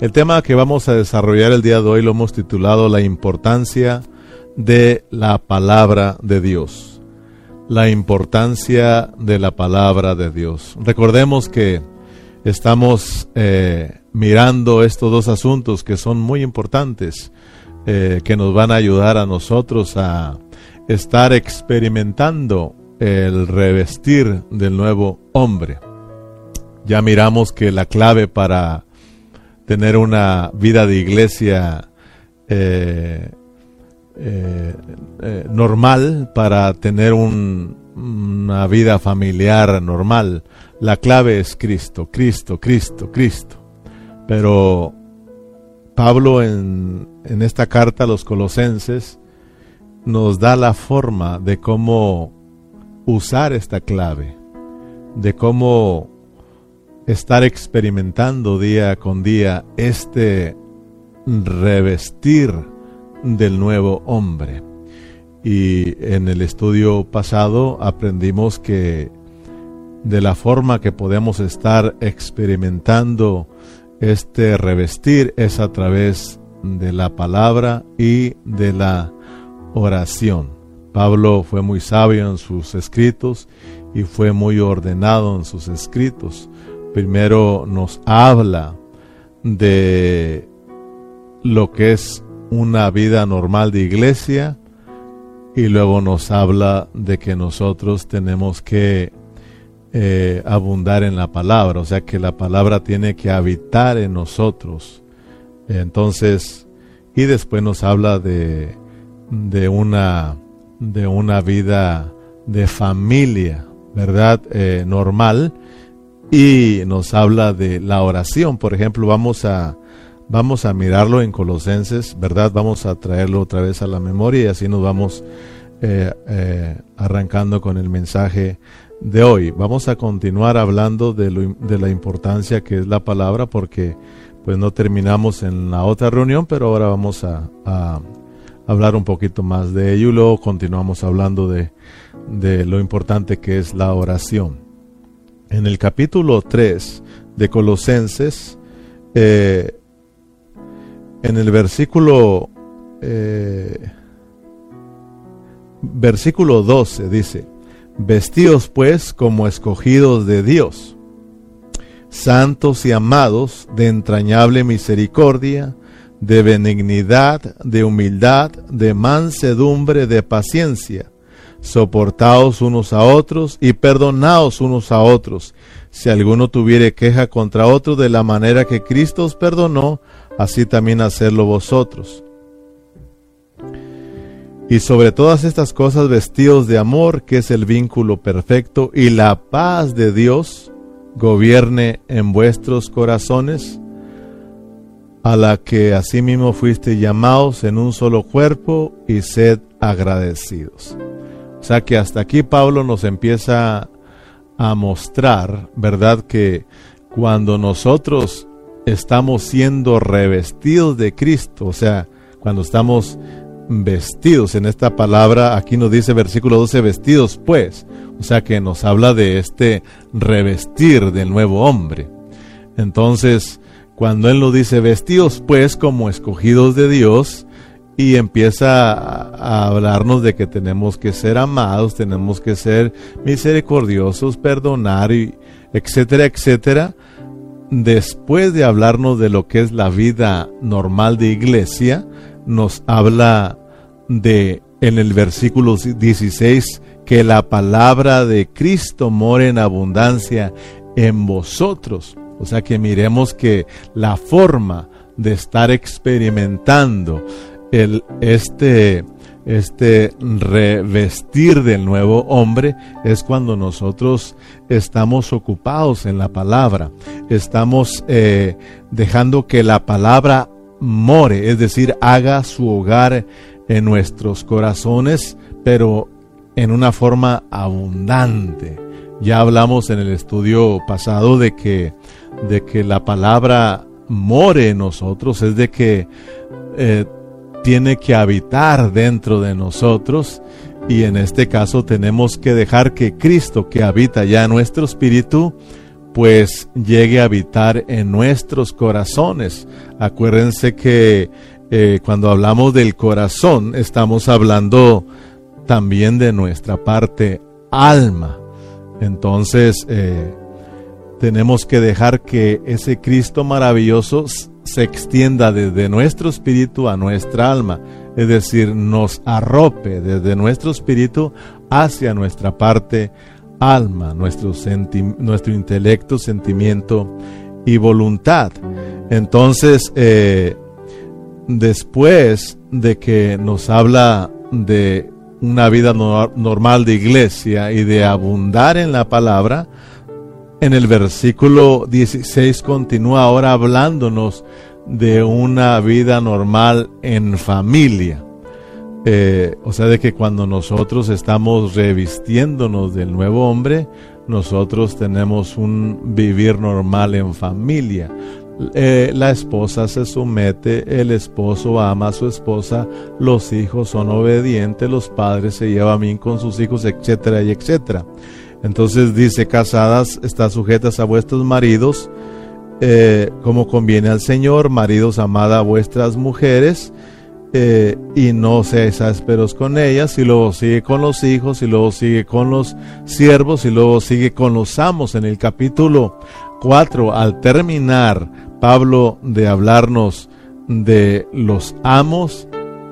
El tema que vamos a desarrollar el día de hoy lo hemos titulado La importancia de la palabra de Dios. La importancia de la palabra de Dios. Recordemos que estamos eh, mirando estos dos asuntos que son muy importantes, eh, que nos van a ayudar a nosotros a estar experimentando el revestir del nuevo hombre. Ya miramos que la clave para tener una vida de iglesia eh, eh, eh, normal, para tener una vida familiar normal. La clave es Cristo, Cristo, Cristo, Cristo. Pero Pablo en, en esta carta a los colosenses nos da la forma de cómo usar esta clave, de cómo estar experimentando día con día este revestir del nuevo hombre. Y en el estudio pasado aprendimos que de la forma que podemos estar experimentando este revestir es a través de la palabra y de la oración. Pablo fue muy sabio en sus escritos y fue muy ordenado en sus escritos primero nos habla de lo que es una vida normal de iglesia y luego nos habla de que nosotros tenemos que eh, abundar en la palabra, o sea que la palabra tiene que habitar en nosotros. Entonces, y después nos habla de, de, una, de una vida de familia, ¿verdad? Eh, normal y nos habla de la oración. Por ejemplo, vamos a, vamos a mirarlo en Colosenses, ¿verdad? Vamos a traerlo otra vez a la memoria y así nos vamos eh, eh, arrancando con el mensaje de hoy. Vamos a continuar hablando de, de la importancia que es la palabra porque pues no terminamos en la otra reunión, pero ahora vamos a, a hablar un poquito más de ello y luego continuamos hablando de, de lo importante que es la oración en el capítulo 3 de Colosenses, eh, en el versículo, eh, versículo 12 dice, Vestidos pues como escogidos de Dios, santos y amados de entrañable misericordia, de benignidad, de humildad, de mansedumbre, de paciencia, soportaos unos a otros y perdonaos unos a otros. Si alguno tuviere queja contra otro de la manera que Cristo os perdonó, así también hacerlo vosotros. Y sobre todas estas cosas vestidos de amor, que es el vínculo perfecto, y la paz de Dios gobierne en vuestros corazones, a la que asimismo fuiste llamados en un solo cuerpo, y sed agradecidos. O sea que hasta aquí Pablo nos empieza a mostrar, ¿verdad? Que cuando nosotros estamos siendo revestidos de Cristo, o sea, cuando estamos vestidos en esta palabra, aquí nos dice versículo 12, vestidos pues, o sea que nos habla de este revestir del nuevo hombre. Entonces, cuando Él nos dice vestidos pues como escogidos de Dios, y empieza a hablarnos de que tenemos que ser amados, tenemos que ser misericordiosos, perdonar, y etcétera, etcétera. Después de hablarnos de lo que es la vida normal de iglesia, nos habla de en el versículo 16 que la palabra de Cristo mora en abundancia en vosotros. O sea que miremos que la forma de estar experimentando el, este, este revestir del nuevo hombre es cuando nosotros estamos ocupados en la palabra, estamos eh, dejando que la palabra more, es decir, haga su hogar en nuestros corazones, pero en una forma abundante. Ya hablamos en el estudio pasado de que, de que la palabra more en nosotros, es de que eh, tiene que habitar dentro de nosotros y en este caso tenemos que dejar que Cristo que habita ya nuestro espíritu pues llegue a habitar en nuestros corazones. Acuérdense que eh, cuando hablamos del corazón estamos hablando también de nuestra parte alma. Entonces eh, tenemos que dejar que ese Cristo maravilloso se extienda desde nuestro espíritu a nuestra alma, es decir, nos arrope desde nuestro espíritu hacia nuestra parte alma, nuestro, nuestro intelecto, sentimiento y voluntad. Entonces, eh, después de que nos habla de una vida normal de iglesia y de abundar en la palabra, en el versículo 16 continúa ahora hablándonos de una vida normal en familia. Eh, o sea, de que cuando nosotros estamos revistiéndonos del nuevo hombre, nosotros tenemos un vivir normal en familia. Eh, la esposa se somete, el esposo ama a su esposa, los hijos son obedientes, los padres se llevan bien con sus hijos, etcétera y etcétera. Entonces dice, casadas, está sujetas a vuestros maridos, eh, como conviene al Señor, maridos, amada a vuestras mujeres, eh, y no seáis ásperos con ellas, y luego sigue con los hijos, y luego sigue con los siervos, y luego sigue con los amos. En el capítulo 4, al terminar Pablo de hablarnos de los amos,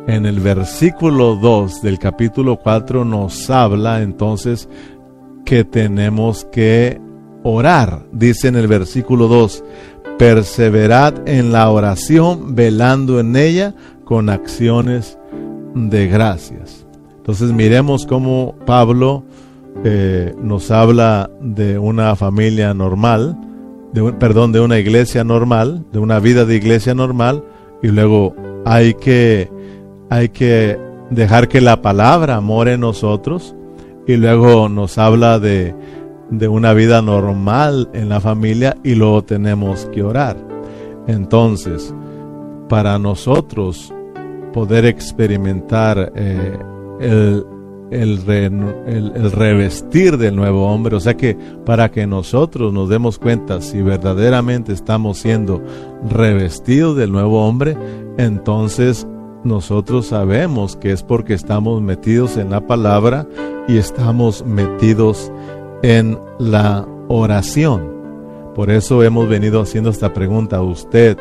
en el versículo 2 del capítulo 4 nos habla entonces que tenemos que orar. Dice en el versículo 2, perseverad en la oración, velando en ella con acciones de gracias. Entonces miremos cómo Pablo eh, nos habla de una familia normal, de perdón, de una iglesia normal, de una vida de iglesia normal, y luego hay que, hay que dejar que la palabra more en nosotros y luego nos habla de, de una vida normal en la familia y luego tenemos que orar. Entonces, para nosotros poder experimentar eh, el, el, revestir del nuevo hombre, o sea que para que nosotros nos demos cuenta si verdaderamente estamos siendo revestidos del nuevo hombre, entonces nosotros sabemos que es porque estamos metidos en la palabra y estamos metidos en la oración. Por eso hemos venido haciendo esta pregunta. ¿Usted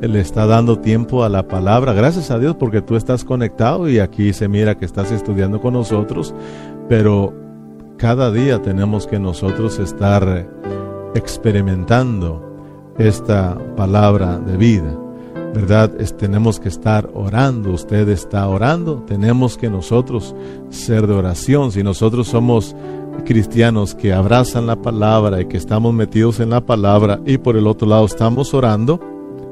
le está dando tiempo a la palabra? Gracias a Dios porque tú estás conectado y aquí se mira que estás estudiando con nosotros, pero cada día tenemos que nosotros estar experimentando esta palabra de vida. ¿Verdad? tenemos que estar orando, usted está orando, tenemos que nosotros ser de oración. Si nosotros somos cristianos que abrazan la palabra y que estamos metidos en la palabra y por el otro lado estamos orando,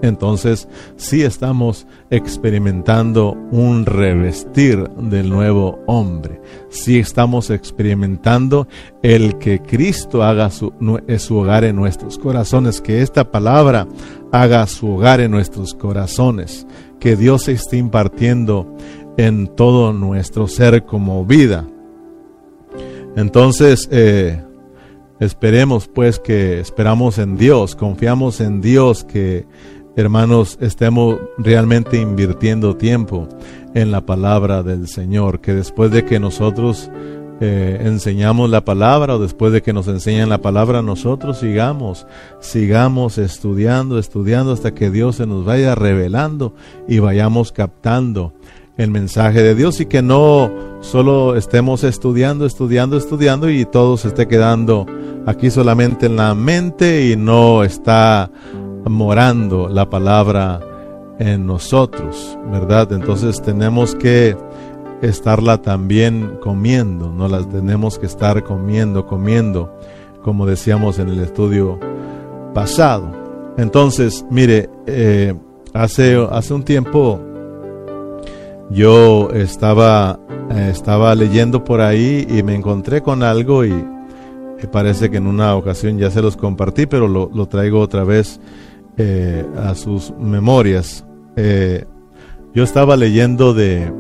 entonces sí estamos experimentando un revestir del nuevo hombre. Sí estamos experimentando el que Cristo haga su, su, hogar en nuestros corazones, que esta palabra haga su hogar en nuestros corazones, que Dios se esté impartiendo en todo nuestro ser como vida. Entonces, eh, esperemos pues que esperamos en Dios, confiamos en Dios que hermanos, estemos realmente invirtiendo tiempo en la palabra del Señor, que después de que nosotros eh, enseñamos la palabra o después de que nos enseñan la palabra, nosotros sigamos, sigamos estudiando, estudiando hasta que Dios se nos vaya revelando y vayamos captando el mensaje de Dios y que no solo estemos estudiando, estudiando, estudiando y todo se esté quedando aquí solamente en la mente y no está morando la palabra en nosotros, ¿verdad? Entonces tenemos que estarla también comiendo, no las tenemos que estar comiendo, comiendo, como decíamos en el estudio pasado. Entonces, mire, eh, hace, hace un tiempo yo estaba, eh, estaba leyendo por ahí y me encontré con algo y, parece que en una ocasión ya se los compartí, pero lo, lo traigo otra vez eh, a sus memorias. Eh, yo estaba leyendo de...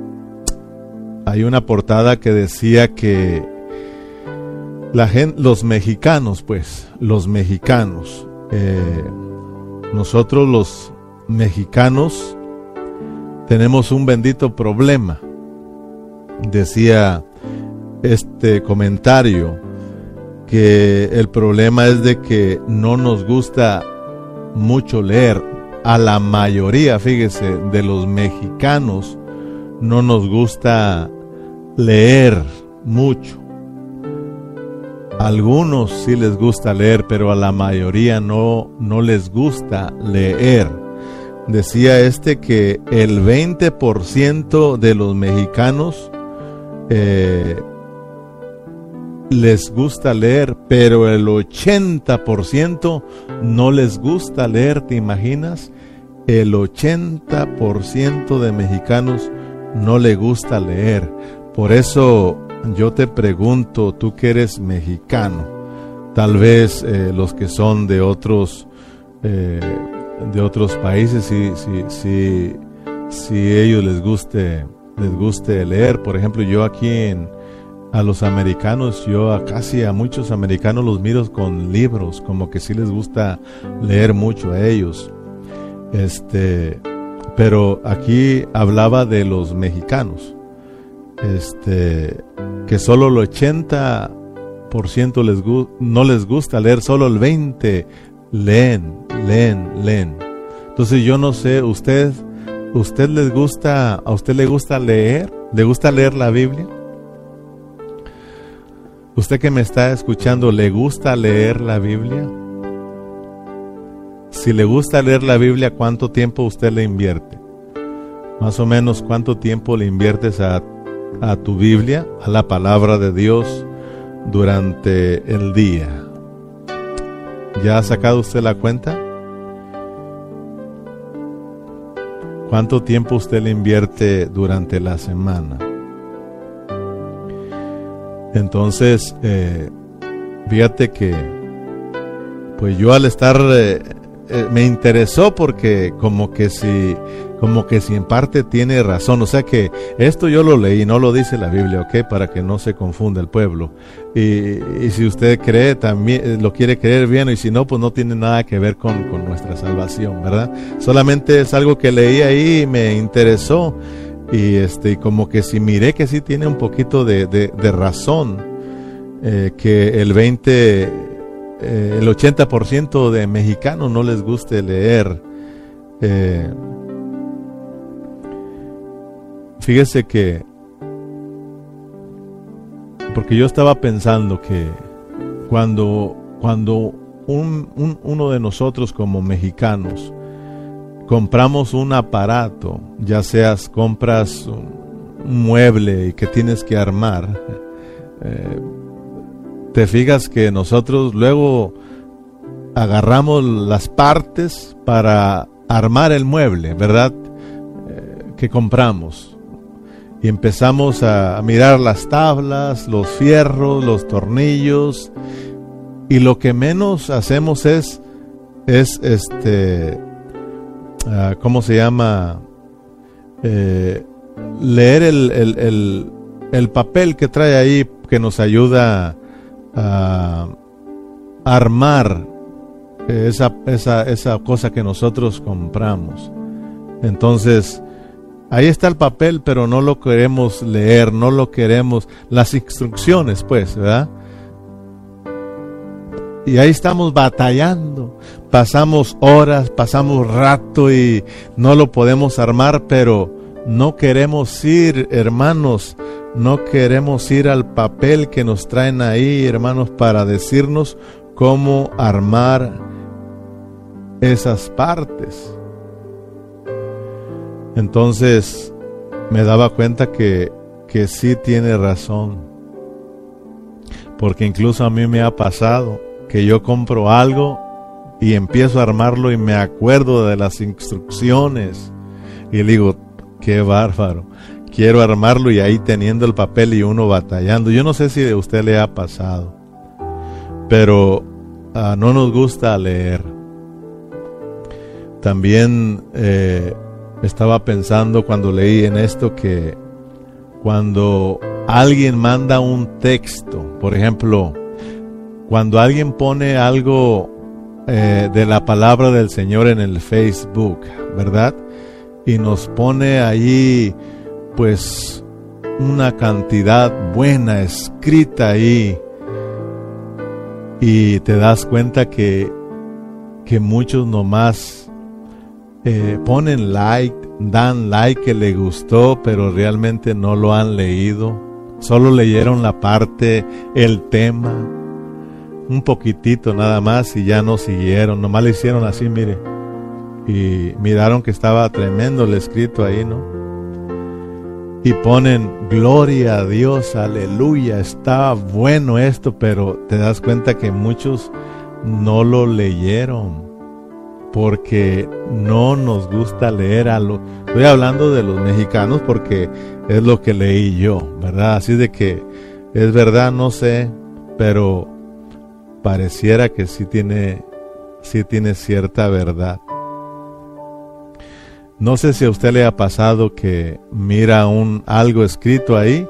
Hay una portada que decía que La gente, los mexicanos, pues, los mexicanos, eh, nosotros los mexicanos tenemos un bendito problema. Decía este comentario que el problema es de que no nos gusta mucho leer. A la mayoría, fíjese, de los mexicanos no nos gusta leer mucho. Algunos sí les gusta leer, pero a la mayoría no, no les gusta leer. Decía este que el 20% de los mexicanos eh, les gusta leer, pero el 80% no les gusta leer, ¿te imaginas? El 80% de mexicanos no le gusta leer. Por eso yo te pregunto, tú que eres mexicano, tal vez eh, los que son de otros, eh, de otros países, si, si, si, si ellos les guste, les guste leer. Por ejemplo, yo aquí en, a los americanos, yo a casi a muchos americanos los miro con libros, como que sí les gusta leer mucho a ellos. Este, pero aquí hablaba de los mexicanos. Este, que solo el 80% les no les gusta leer, solo el 20 leen, leen, leen. Entonces yo no sé, usted usted les gusta, a usted le gusta leer? ¿Le gusta leer la Biblia? Usted que me está escuchando, ¿le gusta leer la Biblia? Si le gusta leer la Biblia, ¿cuánto tiempo usted le invierte? Más o menos, ¿cuánto tiempo le inviertes a, a tu Biblia, a la palabra de Dios durante el día? ¿Ya ha sacado usted la cuenta? ¿Cuánto tiempo usted le invierte durante la semana? Entonces, eh, fíjate que, pues yo al estar, eh, eh, me interesó porque como que si, como que si en parte tiene razón, o sea que esto yo lo leí, no lo dice la Biblia, ¿ok? Para que no se confunda el pueblo. Y, si usted cree, también lo quiere creer bien, y si no, pues no tiene nada que ver con, con nuestra salvación, ¿verdad? Solamente es algo que leí ahí y me interesó y este como que si miré que sí tiene un poquito de, de, razón eh, que el 20 eh, el 80% de mexicanos no les guste leer eh, fíjese que porque yo estaba pensando que cuando cuando un, uno de nosotros como mexicanos compramos un aparato, ya seas compras un mueble y que tienes que armar, eh, te fijas que nosotros luego agarramos las partes para armar el mueble, ¿verdad? Eh, que compramos. Y empezamos a mirar las tablas, los fierros, los tornillos. Y lo que menos hacemos es, es este, Ah, ¿cómo se llama? Eh, leer el, papel que trae ahí que nos ayuda a armar esa, esa, esa cosa que nosotros compramos. Entonces, ahí está el papel, pero no lo queremos leer, no lo queremos, las instrucciones, pues, ¿verdad? Y ahí estamos batallando. Pasamos horas, pasamos rato y no lo podemos armar, pero no queremos ir, hermanos, no queremos ir al papel que nos traen ahí, hermanos, para decirnos cómo armar esas partes. Entonces me daba cuenta que, que sí tiene razón. Porque incluso a mí me ha pasado que yo compro algo y empiezo a armarlo y me acuerdo de las instrucciones y digo, qué bárbaro, quiero armarlo y ahí teniendo el papel y uno batallando. Yo no sé si a usted le ha pasado, pero ah, no nos gusta leer. También eh, estaba pensando cuando leí en esto que cuando alguien manda un texto, por ejemplo, cuando alguien pone algo eh, de la palabra del Señor en el Facebook, ¿verdad? Y nos pone ahí, pues, una cantidad buena escrita ahí. Y te das cuenta que, que muchos nomás eh, ponen like, dan like que le gustó, pero realmente no lo han leído. Solo leyeron la parte, el tema, un poquitito nada más y ya no siguieron, nomás le hicieron así, mire. Y miraron que estaba tremendo el escrito ahí, ¿no? Y ponen, gloria a Dios, aleluya, está bueno esto, pero te das cuenta que muchos no lo leyeron porque no nos gusta leer a lo estoy hablando de los mexicanos porque es lo que leí yo, ¿verdad? Así de que es verdad, no sé, pero pareciera que sí tiene, sí tiene cierta verdad. No sé si a usted le ha pasado que mira un algo escrito ahí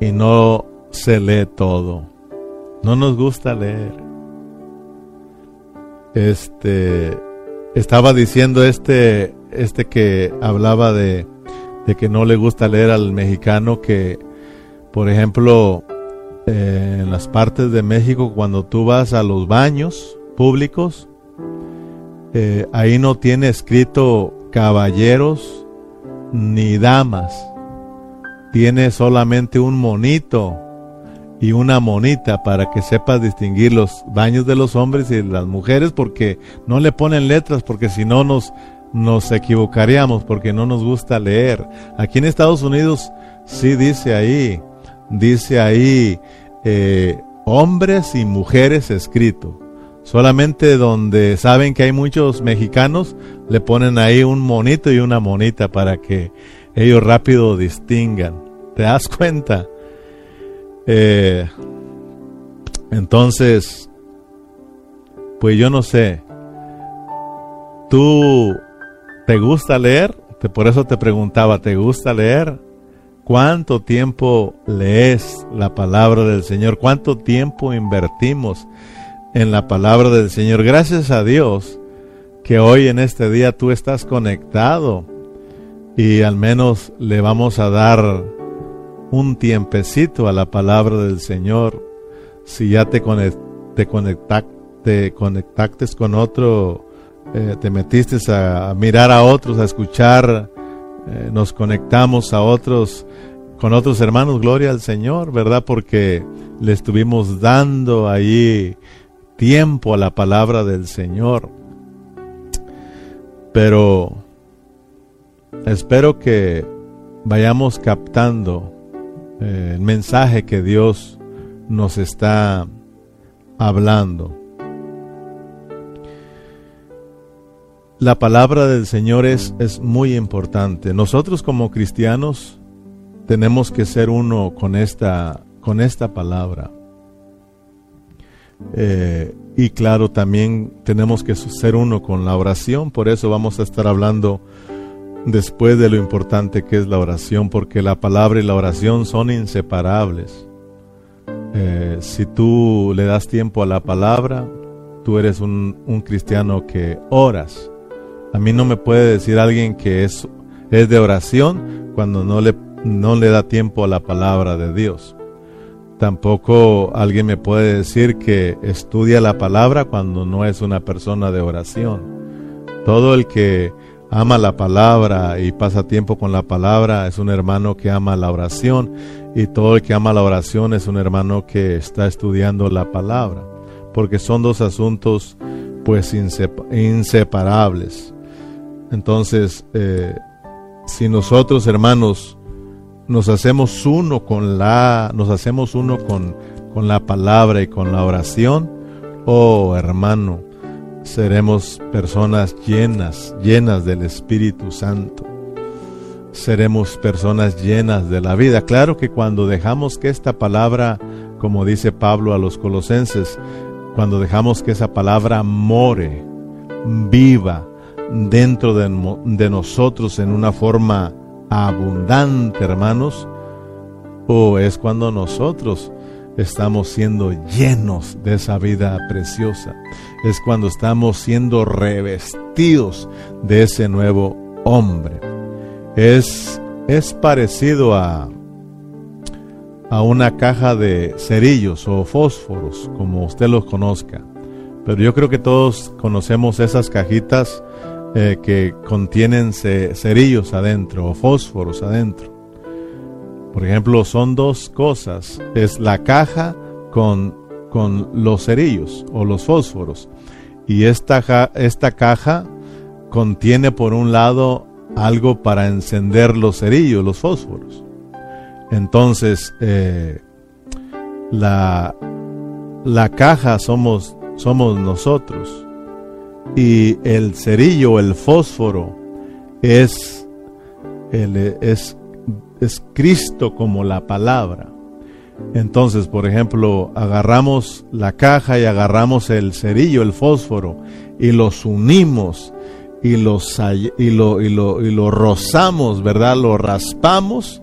y no se lee todo. No nos gusta leer. Este estaba diciendo este este que hablaba de de que no le gusta leer al mexicano que por ejemplo eh, en las partes de México cuando tú vas a los baños públicos, eh, ahí no tiene escrito caballeros ni damas, tiene solamente un monito y una monita para que sepas distinguir los baños de los hombres y de las mujeres porque no le ponen letras porque si no nos nos equivocaríamos porque no nos gusta leer. Aquí en Estados Unidos sí dice ahí dice ahí eh, hombres y mujeres escrito. Solamente donde saben que hay muchos mexicanos, le ponen ahí un monito y una monita para que ellos rápido distingan. ¿Te das cuenta? Eh, entonces, pues yo no sé. ¿Tú te gusta leer? Por eso te preguntaba, ¿te gusta leer? ¿Cuánto tiempo lees la palabra del Señor? ¿Cuánto tiempo invertimos en la palabra del Señor? Gracias a Dios que hoy en este día tú estás conectado y al menos le vamos a dar un tiempecito a la palabra del Señor. Si ya te, te, te conectaste con otro, eh, te metiste a mirar a otros, a escuchar eh, nos conectamos a otros, con otros hermanos, gloria al Señor, ¿verdad? Porque le estuvimos dando ahí tiempo a la palabra del Señor. Pero espero que vayamos captando eh, el mensaje que Dios nos está hablando. La palabra del Señor es, es muy importante. Nosotros como cristianos tenemos que ser uno con esta, con esta palabra. Eh, y claro, también tenemos que ser uno con la oración. Por eso vamos a estar hablando después de lo importante que es la oración, porque la palabra y la oración son inseparables. Eh, si tú le das tiempo a la palabra, tú eres un, un cristiano que oras a mí no me puede decir alguien que es, es de oración cuando no le, no le da tiempo a la palabra de Dios. Tampoco alguien me puede decir que estudia la palabra cuando no es una persona de oración. Todo el que ama la palabra y pasa tiempo con la palabra es un hermano que ama la oración y todo el que ama la oración es un hermano que está estudiando la palabra, porque son dos asuntos pues inseparables. Entonces, eh, si nosotros, hermanos, nos hacemos uno con la, nos hacemos uno con, con la palabra y con la oración, oh hermano, seremos personas llenas, llenas del Espíritu Santo. Seremos personas llenas de la vida. Claro que cuando dejamos que esta palabra, como dice Pablo a los colosenses, cuando dejamos que esa palabra more, viva, dentro de, nosotros en una forma abundante, hermanos, o es cuando nosotros estamos siendo llenos de esa vida preciosa. Es cuando estamos siendo revestidos de ese nuevo hombre. Es, es parecido a, a una caja de cerillos o fósforos, como usted los conozca. Pero yo creo que todos conocemos esas cajitas eh, que contienen cerillos adentro o fósforos adentro. Por ejemplo, son dos cosas. Es la caja con, con los cerillos o los fósforos. Y esta, esta caja contiene por un lado algo para encender los cerillos, los fósforos. Entonces, eh, la, la caja somos, somos nosotros. Y el cerillo, el fósforo, es, el, es es Cristo como la palabra. Entonces, por ejemplo, agarramos la caja y agarramos el cerillo, el fósforo, y los unimos y, los, y, lo, y, lo, y lo rozamos, ¿verdad? Lo raspamos.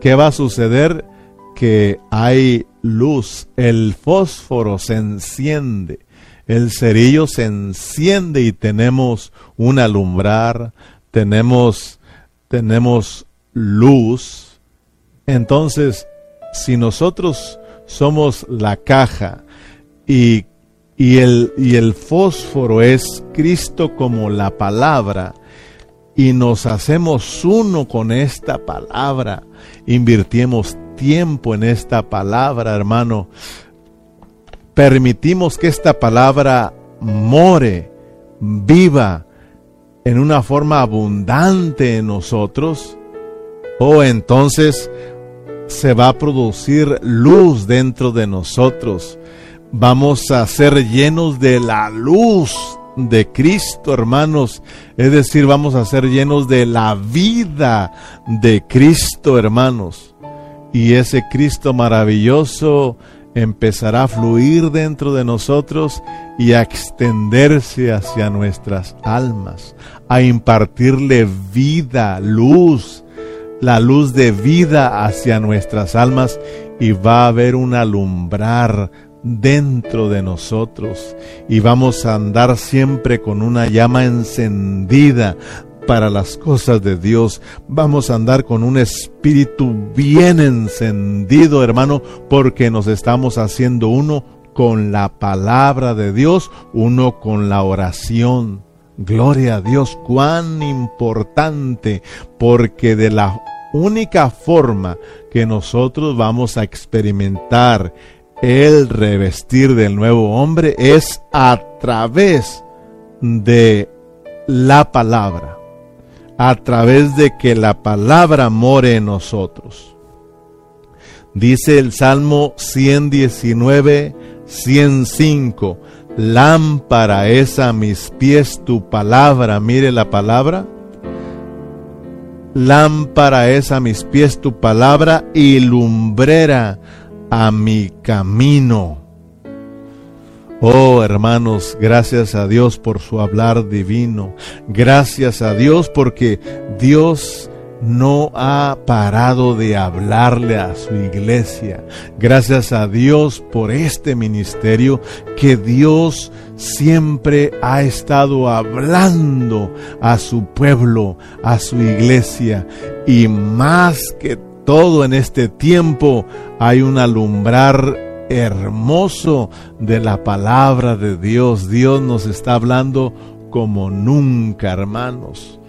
¿Qué va a suceder? Que hay luz, el fósforo se enciende, el cerillo se enciende y tenemos un alumbrar, tenemos, tenemos luz, entonces si nosotros somos la caja y, y, el, y el fósforo es Cristo como la palabra, y nos hacemos uno con esta palabra, invirtiemos tiempo en esta palabra, hermano, permitimos que esta palabra more, viva en una forma abundante en nosotros, Oh, entonces se va a producir luz dentro de nosotros. Vamos a ser llenos de la luz de Cristo, hermanos. Es decir, vamos a ser llenos de la vida de Cristo, hermanos. Y ese Cristo maravilloso empezará a fluir dentro de nosotros y a extenderse hacia nuestras almas, a impartirle vida, luz, la luz de vida hacia nuestras almas y va a haber un alumbrar dentro de nosotros y vamos a andar siempre con una llama encendida para las cosas de Dios. Vamos a andar con un espíritu bien encendido, hermano, porque nos estamos haciendo uno con la palabra de Dios, uno con la oración. Gloria a Dios, cuán importante, porque de la única forma que nosotros vamos a experimentar el revestir del nuevo hombre es a través de la palabra, a través de que la palabra more en nosotros. Dice el Salmo 119, 105, lámpara es a mis pies tu palabra, mire la palabra, Lámpara es a mis pies tu palabra y lumbrera a mi camino. Oh hermanos, gracias a Dios por su hablar divino. Gracias a Dios porque Dios no ha parado de hablarle a su iglesia. Gracias a Dios por este ministerio que Dios siempre ha estado hablando a su pueblo, a su iglesia. Y más que todo en este tiempo hay un alumbrar hermoso de la palabra de Dios. Dios nos está hablando como nunca, hermanos.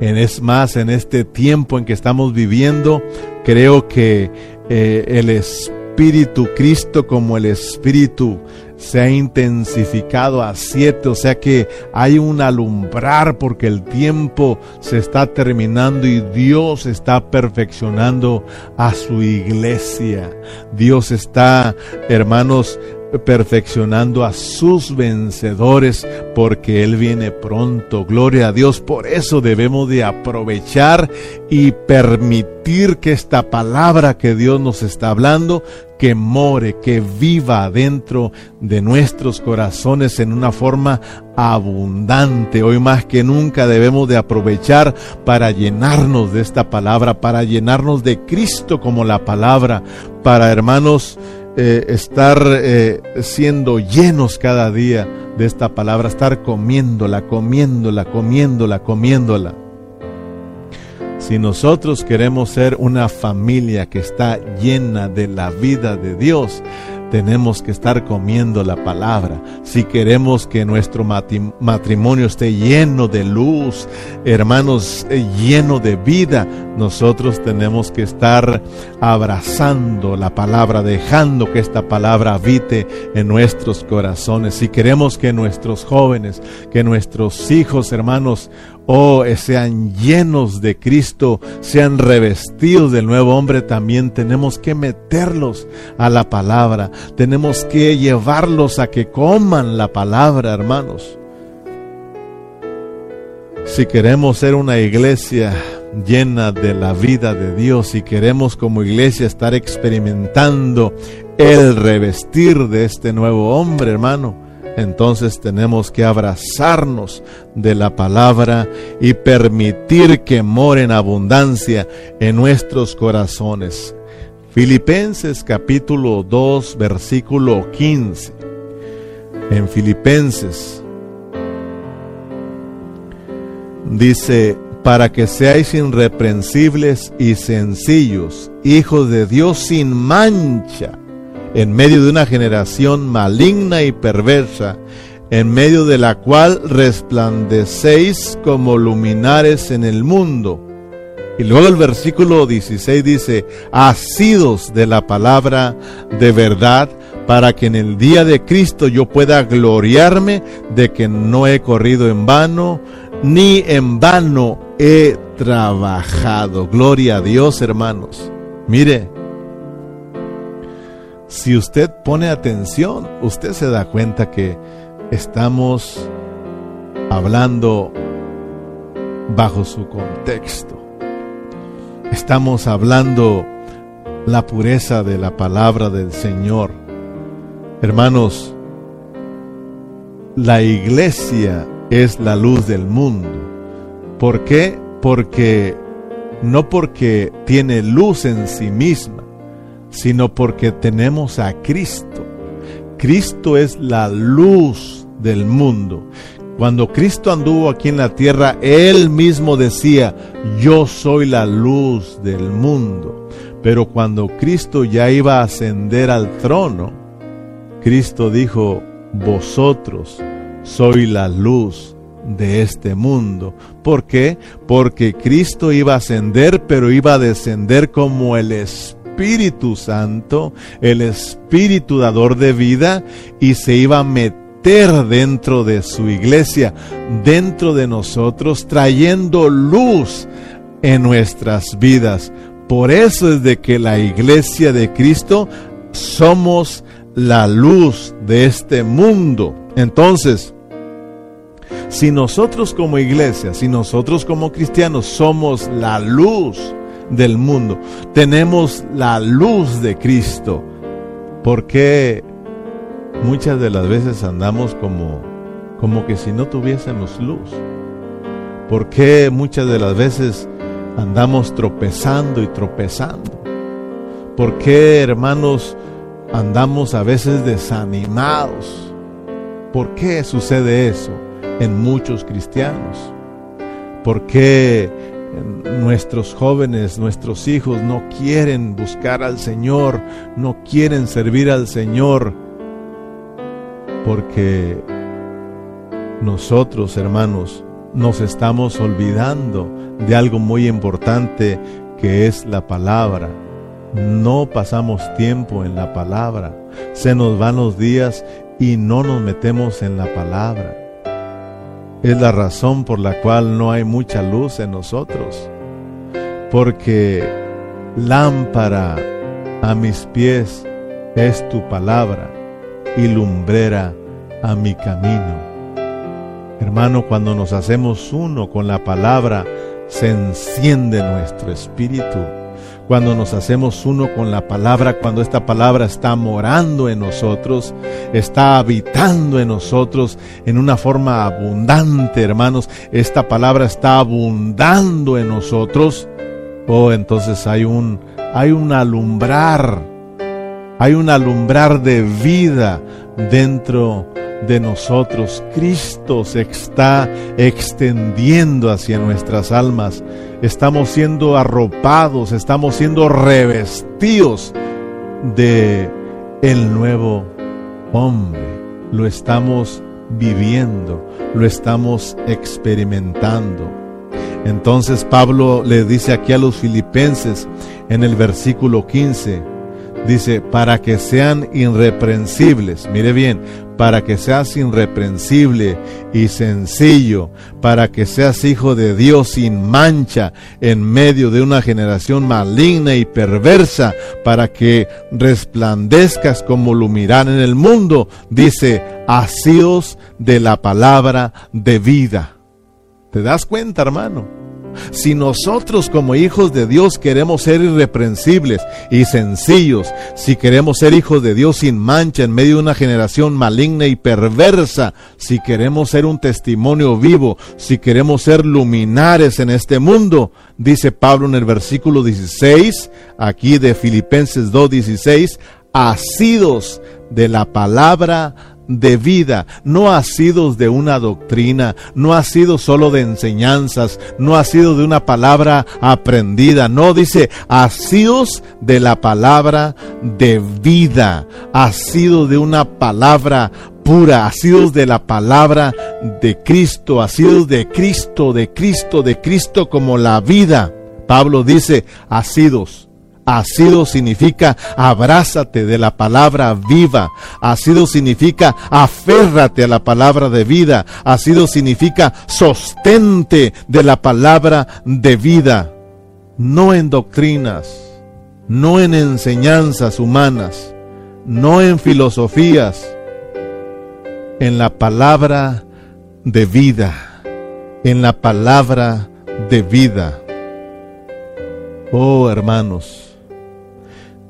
En, es más, en este tiempo en que estamos viviendo, creo que eh, el Espíritu Cristo como el Espíritu se ha intensificado a siete, o sea que hay un alumbrar porque el tiempo se está terminando y Dios está perfeccionando a su iglesia. Dios está, hermanos, perfeccionando a sus vencedores porque Él viene pronto. Gloria a Dios. Por eso debemos de aprovechar y permitir que esta palabra que Dios nos está hablando, que more, que viva dentro de nuestros corazones en una forma abundante. Hoy más que nunca debemos de aprovechar para llenarnos de esta palabra, para llenarnos de Cristo como la palabra, para hermanos eh, estar eh, siendo llenos cada día de esta palabra, estar comiéndola, comiéndola, comiéndola, comiéndola. Si nosotros queremos ser una familia que está llena de la vida de Dios, tenemos que estar comiendo la palabra. Si queremos que nuestro matrimonio esté lleno de luz, hermanos, eh, lleno de vida, nosotros tenemos que estar abrazando la palabra, dejando que esta palabra habite en nuestros corazones. Si queremos que nuestros jóvenes, que nuestros hijos, hermanos, oh, sean llenos de Cristo, sean revestidos del nuevo hombre, también tenemos que meterlos a la palabra, tenemos que llevarlos a que coman la palabra, hermanos. Si queremos ser una iglesia llena de la vida de Dios y queremos como iglesia estar experimentando el revestir de este nuevo hombre, hermano, entonces tenemos que abrazarnos de la palabra y permitir que more en abundancia en nuestros corazones. Filipenses capítulo 2 versículo 15. En Filipenses dice, para que seáis irreprensibles y sencillos, hijos de Dios sin mancha en medio de una generación maligna y perversa, en medio de la cual resplandecéis como luminares en el mundo. Y luego el versículo 16 dice, asidos de la palabra de verdad, para que en el día de Cristo yo pueda gloriarme de que no he corrido en vano, ni en vano he trabajado. Gloria a Dios, hermanos. Mire, si usted pone atención, usted se da cuenta que estamos hablando bajo su contexto. Estamos hablando la pureza de la palabra del Señor. Hermanos, la iglesia es la luz del mundo. ¿Por qué? Porque no porque tiene luz en sí misma, sino porque tenemos a Cristo. Cristo es la luz del mundo. Cuando Cristo anduvo aquí en la tierra, Él mismo decía, yo soy la luz del mundo. Pero cuando Cristo ya iba a ascender al trono, Cristo dijo, vosotros soy la luz de este mundo. ¿Por qué? Porque Cristo iba a ascender, pero iba a descender como el Espíritu Espíritu Santo, el Espíritu dador de vida, y se iba a meter dentro de su iglesia, dentro de nosotros, trayendo luz en nuestras vidas. Por eso es de que la iglesia de Cristo somos la luz de este mundo. Entonces, si nosotros como iglesia, si nosotros como cristianos somos la luz del mundo. Tenemos la luz de Cristo. porque muchas de las veces andamos como, como que si no tuviésemos luz? porque muchas de las veces andamos tropezando y tropezando? ¿Por qué, hermanos, andamos a veces desanimados? ¿Por qué sucede eso en muchos cristianos? ¿Por qué nuestros jóvenes, nuestros hijos no quieren buscar al Señor, no quieren servir al Señor, porque nosotros, hermanos, nos estamos olvidando de algo muy importante que es la palabra. No pasamos tiempo en la palabra. Se nos van los días y no nos metemos en la palabra. Es la razón por la cual no hay mucha luz en nosotros. Porque lámpara a mis pies es tu palabra y lumbrera a mi camino. Hermano, cuando nos hacemos uno con la palabra, se enciende nuestro espíritu cuando nos hacemos uno con la palabra, cuando esta palabra está morando en nosotros, está habitando en nosotros en una forma abundante, hermanos, esta palabra está abundando en nosotros, oh, entonces hay un hay un alumbrar Hay un alumbrar de vida dentro de nosotros. Cristo se está extendiendo hacia nuestras almas. Estamos siendo arropados, estamos siendo revestidos de el nuevo hombre. Lo estamos viviendo, lo estamos experimentando. Entonces Pablo le dice aquí a los filipenses en el versículo 15, dice, para que sean irreprensibles, mire bien, para que seas irreprensible y sencillo, para que seas hijo de Dios sin mancha en medio de una generación maligna y perversa, para que resplandezcas como lo miran en el mundo, dice, asíos de la palabra de vida. ¿Te das cuenta, hermano? Si nosotros como hijos de Dios queremos ser irreprensibles y sencillos, si queremos ser hijos de Dios sin mancha en medio de una generación maligna y perversa, si queremos ser un testimonio vivo, si queremos ser luminares en este mundo, dice Pablo en el versículo 16, aquí de Filipenses 2:16, asidos de la palabra de vida, no ha sido de una doctrina, no ha sido solo de enseñanzas, no ha sido de una palabra aprendida, no dice, ha sido de la palabra de vida, ha sido de una palabra pura, ha sido de la palabra de Cristo, ha sido de Cristo, de Cristo, de Cristo como la vida. Pablo dice, ha sido Asido significa abrázate de la palabra viva. Asido significa aférrate a la palabra de vida. Asido significa sostente de la palabra de vida. No en doctrinas, no en enseñanzas humanas, no en filosofías, en la palabra de vida, en la palabra de vida. Oh hermanos,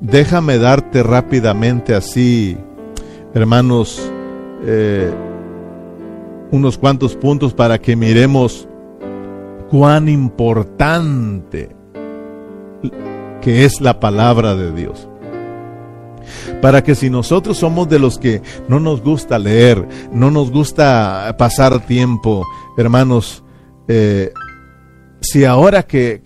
Déjame darte rápidamente así, hermanos, eh, unos cuantos puntos para que miremos cuán importante que es la palabra de Dios. Para que si nosotros somos de los que no nos gusta leer, no nos gusta pasar tiempo, hermanos, eh, si ahora que,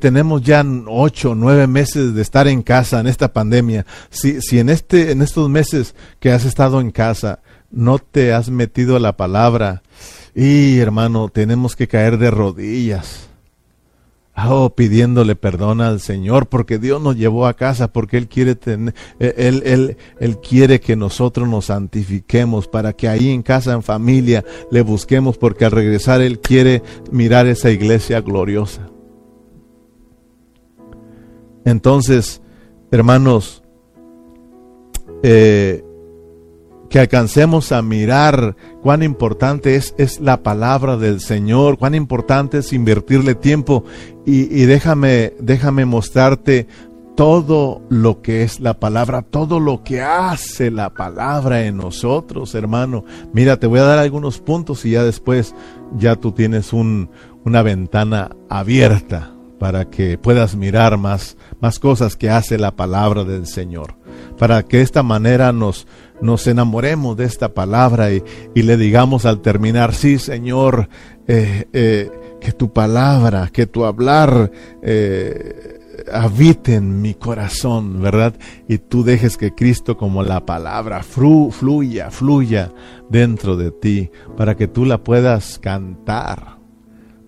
tenemos ya ocho, nueve meses de estar en casa en esta pandemia, si, si en, este, en estos meses que has estado en casa no te has metido la palabra, y hermano, tenemos que caer de rodillas Oh, pidiéndole perdón al Señor, porque Dios nos llevó a casa, porque Él quiere tener, él, él, él, quiere que nosotros nos santifiquemos, para que ahí en casa, en familia, le busquemos, porque al regresar Él quiere mirar esa iglesia gloriosa. Entonces, hermanos, eh, que alcancemos a mirar cuán importante es, es, la palabra del Señor, cuán importante es invertirle tiempo y, y, déjame, déjame mostrarte todo lo que es la palabra, todo lo que hace la palabra en nosotros, hermano. Mira, te voy a dar algunos puntos y ya después ya tú tienes un, una ventana abierta para que puedas mirar más, más cosas que hace la palabra del Señor, para que de esta manera nos, nos enamoremos de esta palabra y, le digamos al terminar, sí Señor, eh, eh, que tu palabra, que tu hablar eh, habite en mi corazón, ¿verdad? Y tú dejes que Cristo como la palabra fluya, fluya dentro de ti, para que tú la puedas cantar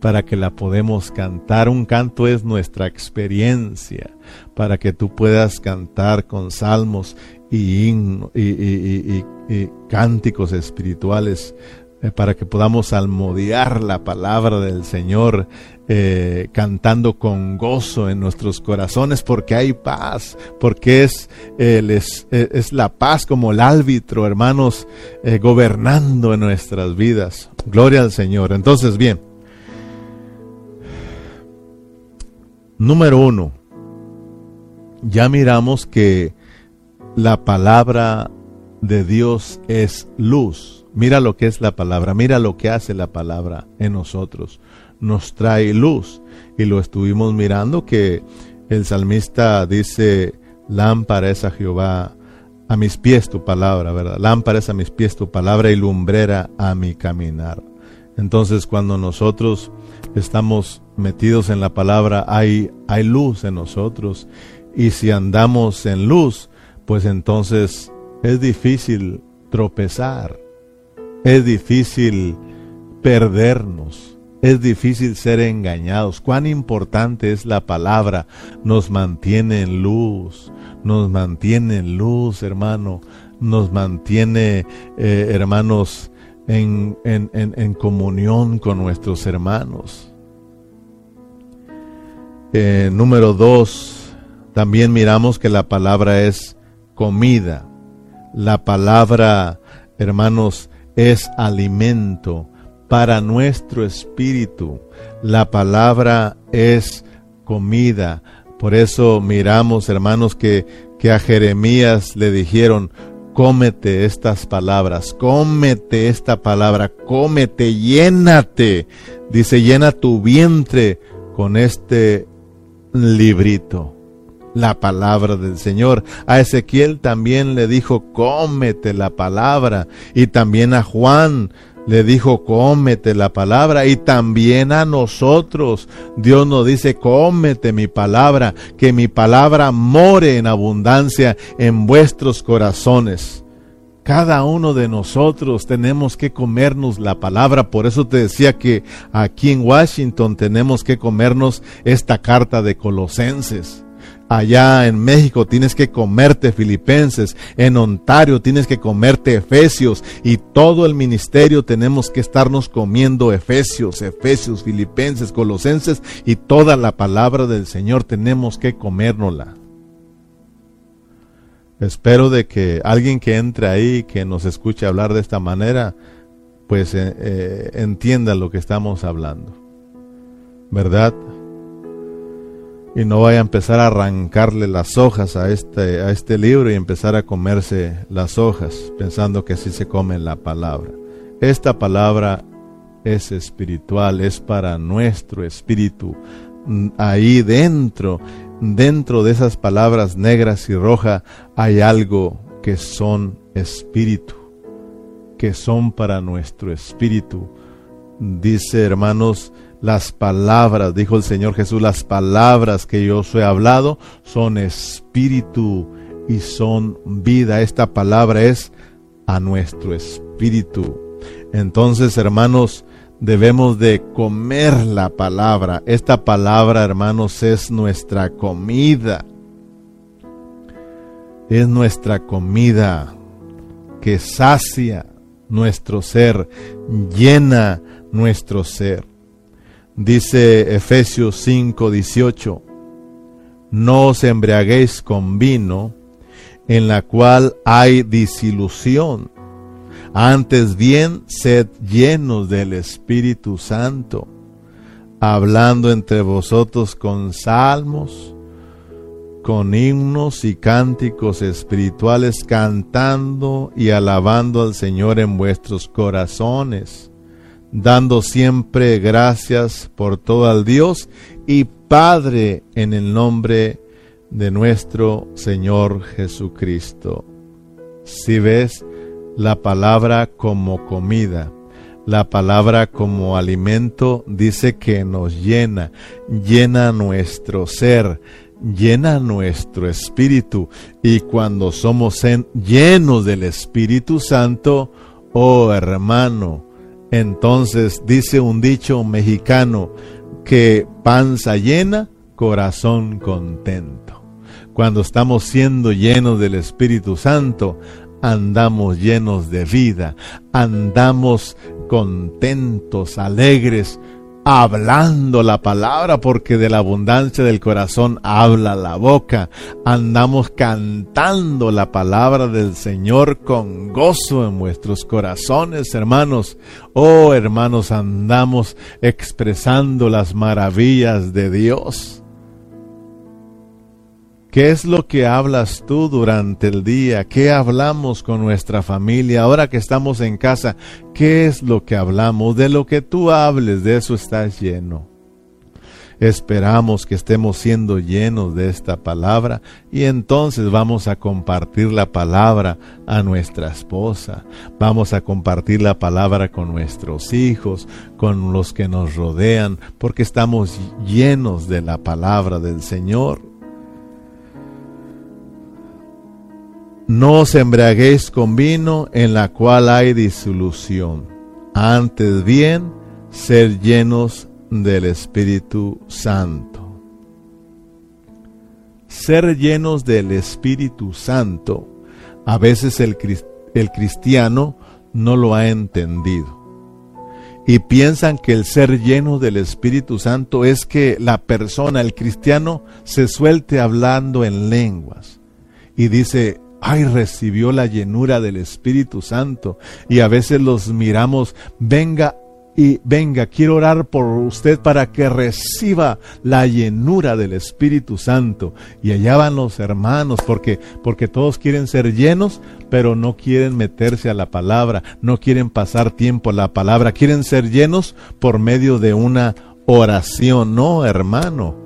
para que la podemos cantar. Un canto es nuestra experiencia, para que tú puedas cantar con salmos y, cánticos espirituales eh, para que podamos almodear la palabra del Señor, eh, cantando con gozo en nuestros corazones, porque hay paz, porque es, es, la paz como el árbitro, hermanos, eh, gobernando en nuestras vidas. Gloria al Señor. Entonces, bien. Número uno, ya miramos que la palabra de Dios es luz. Mira lo que es la palabra, mira lo que hace la palabra en nosotros. Nos trae luz. Y lo estuvimos mirando que el salmista dice, Lámpara es a Jehová a mis pies tu palabra, ¿verdad? Lámpara es a mis pies tu palabra y lumbrera a mi caminar. Entonces cuando nosotros estamos metidos en la palabra, hay, hay luz en nosotros. Y si andamos en luz, pues entonces es difícil tropezar, es difícil perdernos, es difícil ser engañados. Cuán importante es la palabra, nos mantiene en luz, nos mantiene en luz, hermano, nos mantiene, eh, hermanos, en, en, comunión con nuestros hermanos. Eh, número dos, también miramos que la palabra es comida. La palabra, hermanos, es alimento para nuestro espíritu. La palabra es comida. Por eso miramos, hermanos, que, que a Jeremías le dijeron, cómete estas palabras, cómete esta palabra, cómete, llénate. Dice, llena tu vientre con este librito, la palabra del Señor. A Ezequiel también le dijo, cómete la palabra. Y también a Juan le dijo, cómete la palabra. Y también a nosotros, Dios nos dice, cómete mi palabra, que mi palabra more en abundancia en vuestros corazones. Cada uno de nosotros tenemos que comernos la palabra. Por eso te decía que aquí en Washington tenemos que comernos esta carta de Colosenses. Allá en México tienes que comerte Filipenses, en Ontario tienes que comerte Efesios y todo el ministerio tenemos que estarnos comiendo Efesios, Efesios, Filipenses, Colosenses y toda la palabra del Señor tenemos que comérnosla. Espero de que alguien que entre ahí, que nos escuche hablar de esta manera, pues eh, eh, entienda lo que estamos hablando. ¿Verdad? y no vaya a empezar a arrancarle las hojas a este, a este libro y empezar a comerse las hojas, pensando que así se come la palabra. Esta palabra es espiritual, es para nuestro espíritu. Mm, ahí dentro, dentro de esas palabras negras y rojas, hay algo que son espíritu, que son para nuestro espíritu. Dice, hermanos, las palabras, dijo el Señor Jesús, las palabras que yo os he hablado son espíritu y son vida. Esta palabra es a nuestro espíritu. Entonces, hermanos, debemos de comer la palabra. Esta palabra, hermanos, es nuestra comida. Es nuestra comida que sacia nuestro ser, llena nuestro ser. Dice Efesios 5, 18, no os embriaguéis con vino, en la cual hay disilusión. Antes bien, sed llenos del Espíritu Santo, hablando entre vosotros con salmos, con himnos y cánticos espirituales, cantando y alabando al Señor en vuestros corazones dando siempre gracias por todo al Dios y Padre en el nombre de nuestro Señor Jesucristo. Si ves la palabra como comida, la palabra como alimento, dice que nos llena, llena nuestro ser, llena nuestro espíritu. Y cuando somos llenos del Espíritu Santo, oh hermano, entonces dice un dicho mexicano que panza llena, corazón contento. Cuando estamos siendo llenos del Espíritu Santo, andamos llenos de vida, andamos contentos, alegres, hablando la palabra, porque de la abundancia del corazón habla la boca. Andamos cantando la palabra del Señor con gozo en nuestros corazones, hermanos. Oh, hermanos, andamos expresando las maravillas de Dios. ¿Qué es lo que hablas tú durante el día? ¿Qué hablamos con nuestra familia? Ahora que estamos en casa, ¿qué es lo que hablamos? De lo que tú hables, de eso estás lleno. Esperamos que estemos siendo llenos de esta palabra y entonces vamos a compartir la palabra a nuestra esposa, vamos a compartir la palabra con nuestros hijos, con los que nos rodean, porque estamos llenos de la palabra del Señor. No os embriaguéis con vino en la cual hay disolución, antes bien ser llenos del Espíritu Santo. Ser llenos del Espíritu Santo, a veces el, el cristiano no lo ha entendido. Y piensan que el ser lleno del Espíritu Santo es que la persona, el cristiano, se suelte hablando en lenguas. Y dice, ay, recibió la llenura del Espíritu Santo. Y a veces los miramos, venga y venga, quiero orar por usted para que reciba la llenura del Espíritu Santo. Y allá van los hermanos, porque, porque todos quieren ser llenos, pero no quieren meterse a la palabra, no quieren pasar tiempo a la palabra, quieren ser llenos por medio de una oración. No, hermano.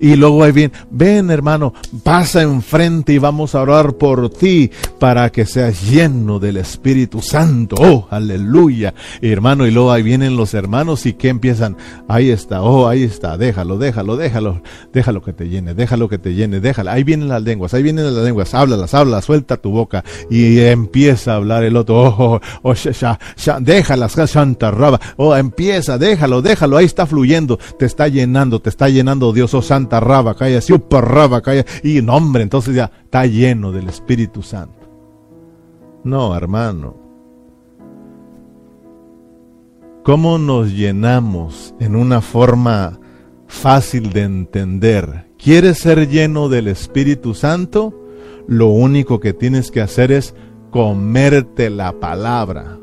Y luego ahí viene, ven hermano, pasa enfrente y vamos a orar por ti para que seas lleno del Espíritu Santo. Oh, aleluya. hermano, y luego ahí vienen los hermanos y que empiezan, ahí está, oh, ahí está, déjalo, déjalo, déjalo, déjalo que te llene, déjalo que te llene, déjalo. Ahí vienen las lenguas, ahí vienen las lenguas, háblalas, háblalas, suelta tu boca y empieza a hablar el otro, oh, oh, oh déjalas, santa raba, oh, empieza, déjalo, déjalo, ahí está fluyendo, te está llenando, te está llenando Dios, oh, santa y nombre, entonces ya está lleno del Espíritu Santo. No, hermano. ¿Cómo nos llenamos en una forma fácil de entender? ¿Quieres ser lleno del Espíritu Santo? Lo único que tienes que hacer es comerte la palabra.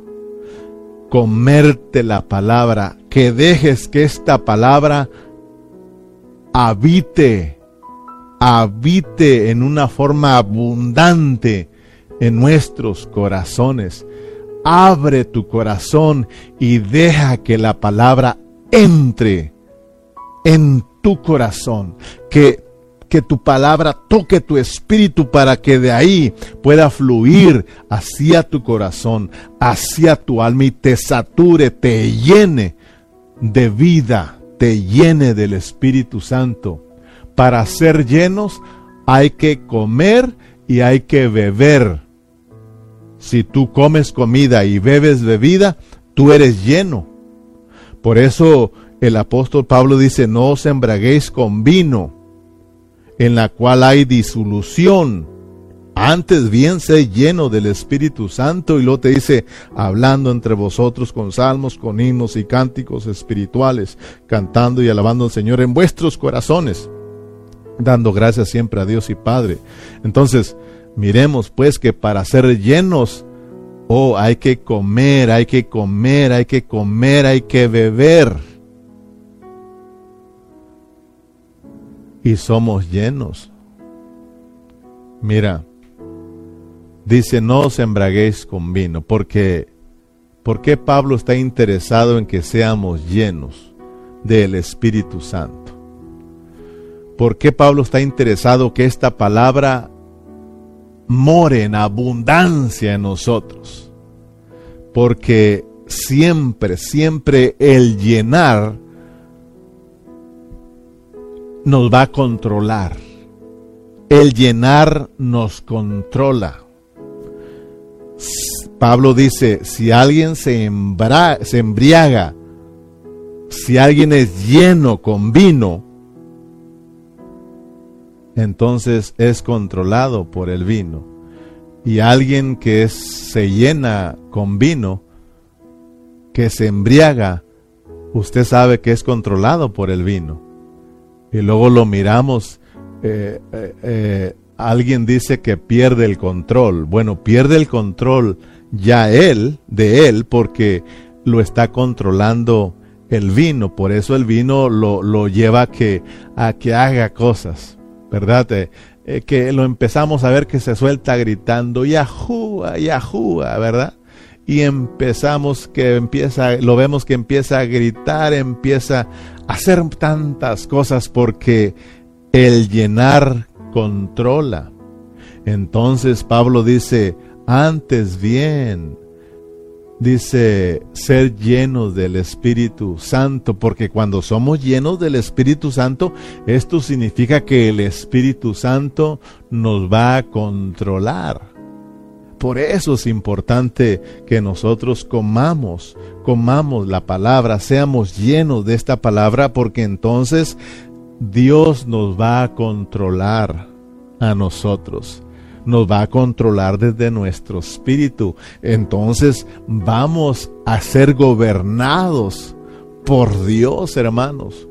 Comerte la palabra. Que dejes que esta palabra habite, habite en una forma abundante en nuestros corazones. Abre tu corazón y deja que la palabra entre en tu corazón, que, que tu palabra toque tu espíritu para que de ahí pueda fluir hacia tu corazón, hacia tu alma y te sature, te llene de vida te llene del Espíritu Santo. Para ser llenos hay que comer y hay que beber. Si tú comes comida y bebes bebida, tú eres lleno. Por eso el apóstol Pablo dice, no os embraguéis con vino, en la cual hay disolución, antes bien sé lleno del Espíritu Santo y lo te dice, hablando entre vosotros con salmos, con himnos y cánticos espirituales, cantando y alabando al Señor en vuestros corazones, dando gracias siempre a Dios y Padre. Entonces, miremos pues que para ser llenos, oh, hay que comer, hay que comer, hay que comer, hay que beber. Y somos llenos. Mira, dice, no os embraguéis con vino, porque ¿por qué Pablo está interesado en que seamos llenos del Espíritu Santo? ¿Por qué Pablo está interesado que esta palabra more en abundancia en nosotros? Porque siempre, siempre el llenar nos va a controlar. El llenar nos controla. Pablo dice, si alguien se, se embriaga, si alguien es lleno con vino, entonces es controlado por el vino. Y alguien que se llena con vino, que se embriaga, usted sabe que es controlado por el vino. Y luego lo miramos eh, eh, eh, alguien dice que pierde el control. Bueno, pierde el control ya él, de él, porque lo está controlando el vino. Por eso el vino lo, lo lleva a que, a que haga cosas, ¿verdad? Eh, eh, que lo empezamos a ver que se suelta gritando, Yahúa, Yahúa, ¿verdad? Y empezamos que empieza, lo vemos que empieza a gritar, empieza hacer tantas cosas porque el llenar controla. Entonces Pablo dice, antes bien, dice, ser llenos del Espíritu Santo, porque cuando somos llenos del Espíritu Santo, esto significa que el Espíritu Santo nos va a controlar. Por eso es importante que nosotros comamos, comamos la palabra, seamos llenos de esta palabra, porque entonces Dios nos va a controlar a nosotros. Nos va a controlar desde nuestro espíritu. Entonces vamos a ser gobernados por Dios, hermanos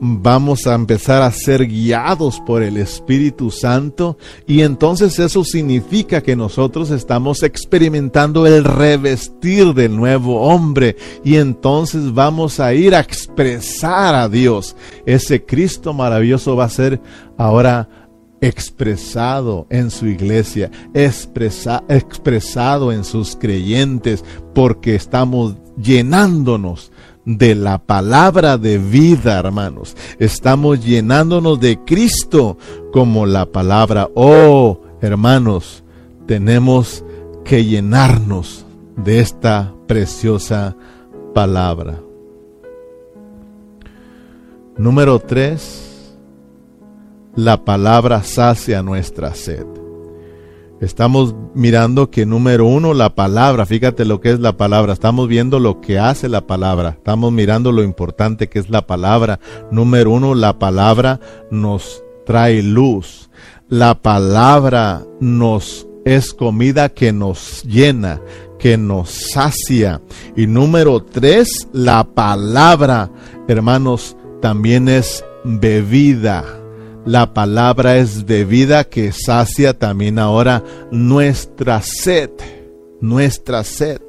vamos a empezar a ser guiados por el Espíritu Santo y entonces eso significa que nosotros estamos experimentando el revestir del nuevo hombre y entonces vamos a ir a expresar a Dios. Ese Cristo maravilloso va a ser ahora expresado en su iglesia, expresado en sus creyentes, porque estamos llenándonos de la palabra de vida, hermanos. Estamos llenándonos de Cristo como la palabra. Oh, hermanos, tenemos que llenarnos de esta preciosa palabra. Número tres, la palabra sacia nuestra sed. Estamos mirando que número uno, la palabra, fíjate lo que es la palabra, estamos viendo lo que hace la palabra, estamos mirando lo importante que es la palabra. Número uno, la palabra nos trae luz, la palabra nos es comida que nos llena, que nos sacia. Y número tres, la palabra, hermanos, también es bebida la palabra es bebida que sacia también ahora nuestra sed. Nuestra sed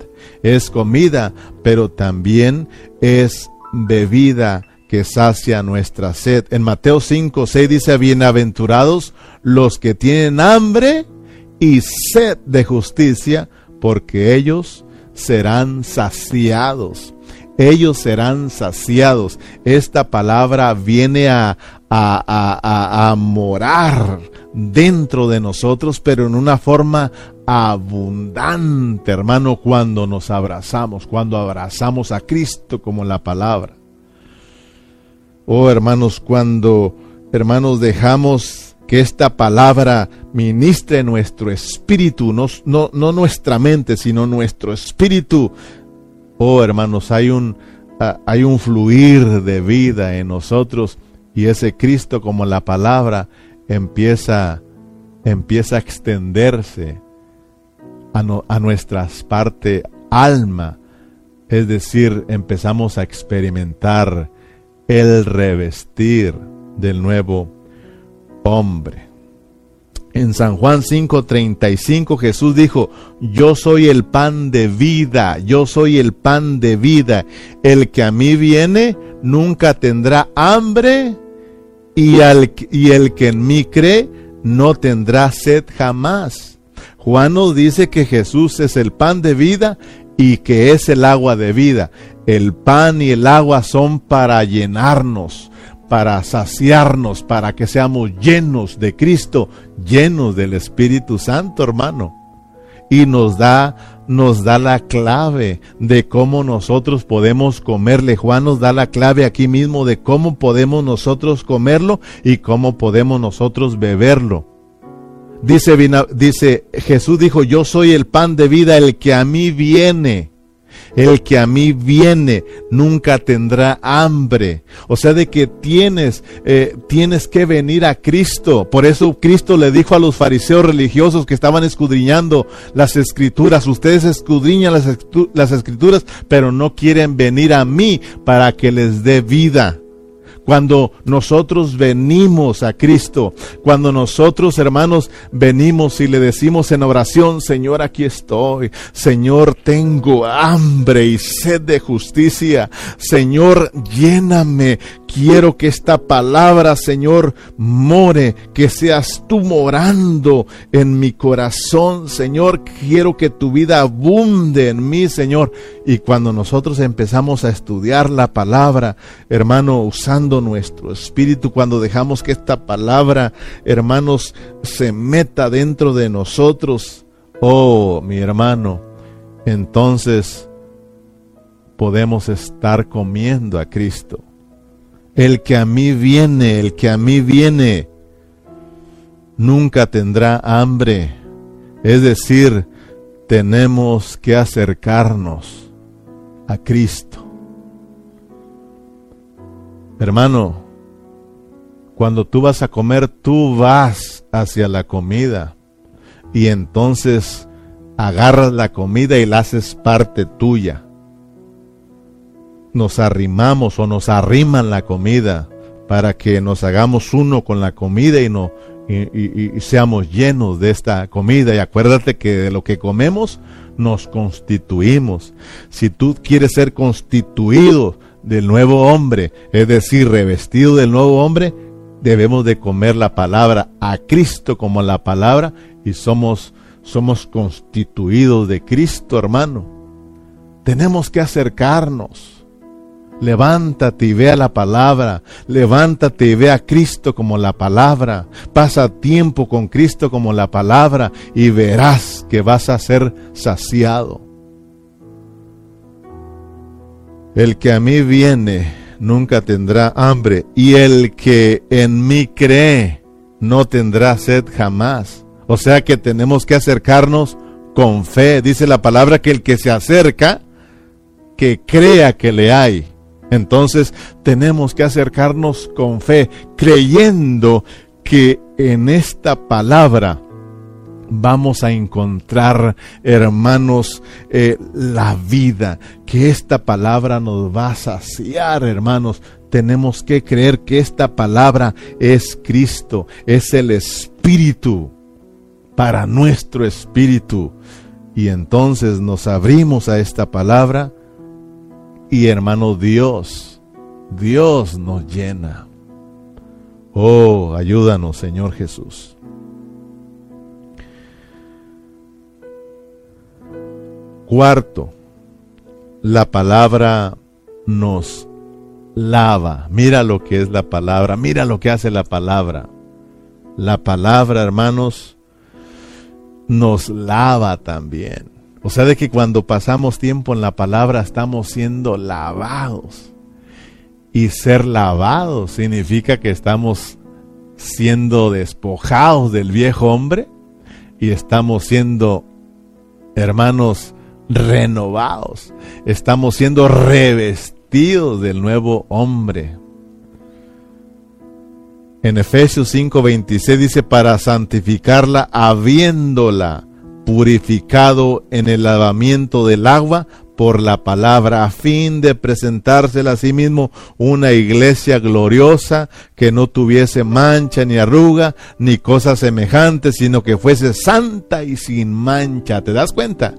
es comida, pero también es bebida que sacia nuestra sed. En Mateo 5, 6 dice, bienaventurados los que tienen hambre y sed de justicia, porque ellos serán saciados ellos serán saciados. Esta palabra viene a, a, morar dentro de nosotros, pero en una forma abundante, hermano, cuando nos abrazamos, cuando abrazamos a Cristo como la palabra. Oh, hermanos, cuando, hermanos, dejamos que esta palabra ministre nuestro espíritu, no, no, no nuestra mente, sino nuestro espíritu, Oh, hermanos, hay un, hay un fluir de vida en nosotros y ese Cristo como la palabra empieza, empieza a extenderse a, a nuestras parte alma. Es decir, empezamos a experimentar el revestir del nuevo hombre. En San Juan 5:35 Jesús dijo, yo soy el pan de vida, yo soy el pan de vida. El que a mí viene nunca tendrá hambre y, y el que en mí cree no tendrá sed jamás. Juan nos dice que Jesús es el pan de vida y que es el agua de vida. El pan y el agua son para llenarnos para saciarnos, para que seamos llenos de Cristo, llenos del Espíritu Santo, hermano. Y nos da, nos da la clave de cómo nosotros podemos comerle. Juan nos da la clave aquí mismo de cómo podemos nosotros comerlo y cómo podemos nosotros beberlo. Dice, dice Jesús dijo, yo soy el pan de vida, el que a mí viene el que a mí viene nunca tendrá hambre. O sea, de que tienes, eh, tienes que venir a Cristo. Por eso Cristo le dijo a los fariseos religiosos que estaban escudriñando las escrituras, ustedes escudriñan las, las escrituras, pero no quieren venir a mí para que les dé vida. Cuando nosotros venimos a Cristo, cuando nosotros, hermanos, venimos y le decimos en oración, Señor, aquí estoy. Señor, tengo hambre y sed de justicia. Señor, lléname. Quiero que esta palabra, Señor, more, que seas tú morando en mi corazón, Señor. Quiero que tu vida abunde en mí, Señor. Y cuando nosotros empezamos a estudiar la palabra, hermano, usando nuestro espíritu, cuando dejamos que esta palabra, hermanos, se meta dentro de nosotros, oh, mi hermano, entonces podemos estar comiendo a Cristo el que a mí viene, el que a mí viene, nunca tendrá hambre. Es decir, tenemos que acercarnos a Cristo. Hermano, cuando tú vas a comer, tú vas hacia la comida y entonces agarras la comida y la haces parte tuya nos arrimamos o nos arriman la comida para que nos hagamos uno con la comida y, no, y, seamos llenos de esta comida. Y acuérdate que de lo que comemos nos constituimos. Si tú quieres ser constituido del nuevo hombre, es decir, revestido del nuevo hombre, debemos de comer la palabra a Cristo como la palabra y somos somos constituidos de Cristo, hermano. Tenemos que acercarnos Levántate y vea la palabra. Levántate y vea a Cristo como la palabra. Pasa tiempo con Cristo como la palabra y verás que vas a ser saciado. El que a mí viene nunca tendrá hambre y el que en mí cree no tendrá sed jamás. O sea que tenemos que acercarnos con fe. Dice la palabra que el que se acerca, que crea que le hay entonces tenemos que acercarnos con fe, creyendo que en esta palabra vamos a encontrar, hermanos, eh, la vida, que esta palabra nos va a saciar, hermanos. Tenemos que creer que esta palabra es Cristo, es el Espíritu para nuestro espíritu. Y entonces nos abrimos a esta palabra y hermano, Dios, Dios nos llena. Oh, ayúdanos, Señor Jesús. Cuarto, la palabra nos lava. Mira lo que es la palabra, mira lo que hace la palabra. La palabra, hermanos, nos lava también. O sea, de que cuando pasamos tiempo en la palabra estamos siendo lavados. Y ser lavados significa que estamos siendo despojados del viejo hombre y estamos siendo, hermanos, renovados. Estamos siendo revestidos del nuevo hombre. En Efesios 5:26 dice, para santificarla habiéndola purificado en el lavamiento del agua por la palabra, a fin de presentársela a sí mismo una iglesia gloriosa que no tuviese mancha ni arruga ni cosas semejantes, sino que fuese santa y sin mancha. ¿Te das cuenta?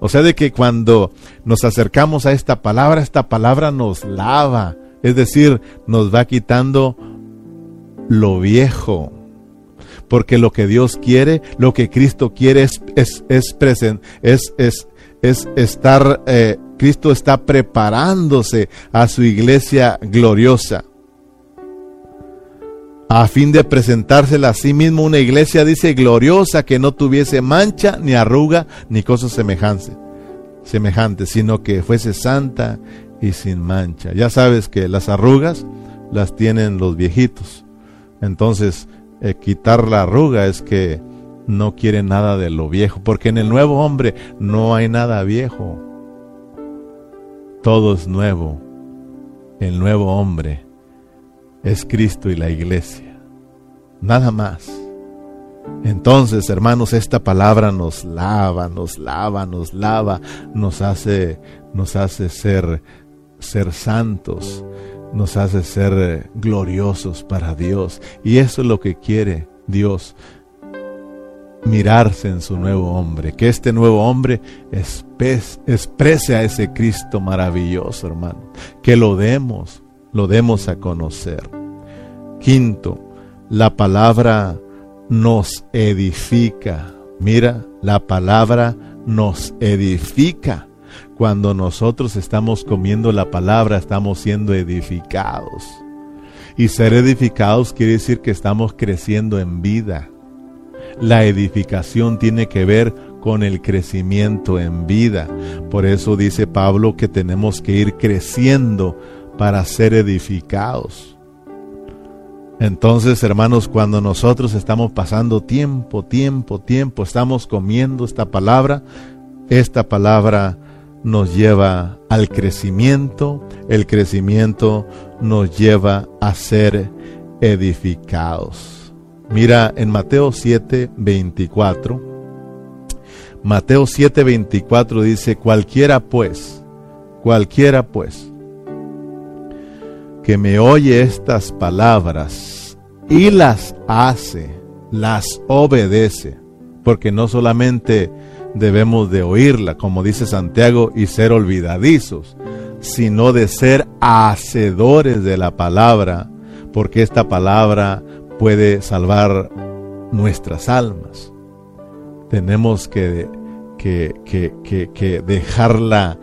O sea, de que cuando nos acercamos a esta palabra, esta palabra nos lava, es decir, nos va quitando lo viejo, porque lo que Dios quiere, lo que Cristo quiere es, es, es, es, es, es estar, eh, Cristo está preparándose a su iglesia gloriosa. A fin de presentársela a sí mismo una iglesia, dice, gloriosa, que no tuviese mancha, ni arruga, ni cosas semejantes, semejantes, sino que fuese santa y sin mancha. Ya sabes que las arrugas las tienen los viejitos. Entonces, eh, quitar la arruga es que no quiere nada de lo viejo, porque en el nuevo hombre no hay nada viejo. Todo es nuevo. El nuevo hombre es Cristo y la iglesia. Nada más. Entonces, hermanos, esta palabra nos lava, nos lava, nos lava, nos hace, nos hace ser, ser santos, nos hace ser eh, gloriosos para Dios. Y eso es lo que quiere Dios, mirarse en su nuevo hombre, que este nuevo hombre exprese a ese Cristo maravilloso, hermano, que lo demos, lo demos a conocer. Quinto, la palabra nos edifica. Mira, la palabra nos edifica. Cuando nosotros estamos comiendo la palabra, estamos siendo edificados. Y ser edificados quiere decir que estamos creciendo en vida. La edificación tiene que ver con el crecimiento en vida. Por eso dice Pablo que tenemos que ir creciendo para ser edificados. Entonces, hermanos, cuando nosotros estamos pasando tiempo, tiempo, tiempo, estamos comiendo esta palabra, esta palabra nos lleva al crecimiento, el crecimiento nos lleva a ser edificados. Mira en Mateo 7, 24. Mateo 7, 24 dice, cualquiera pues, cualquiera pues, que me oye estas palabras y las hace, las obedece, porque no solamente debemos de oírla, como dice Santiago, y ser olvidadizos, sino de ser hacedores de la palabra, porque esta palabra puede salvar nuestras almas. Tenemos que, que, que, que dejarla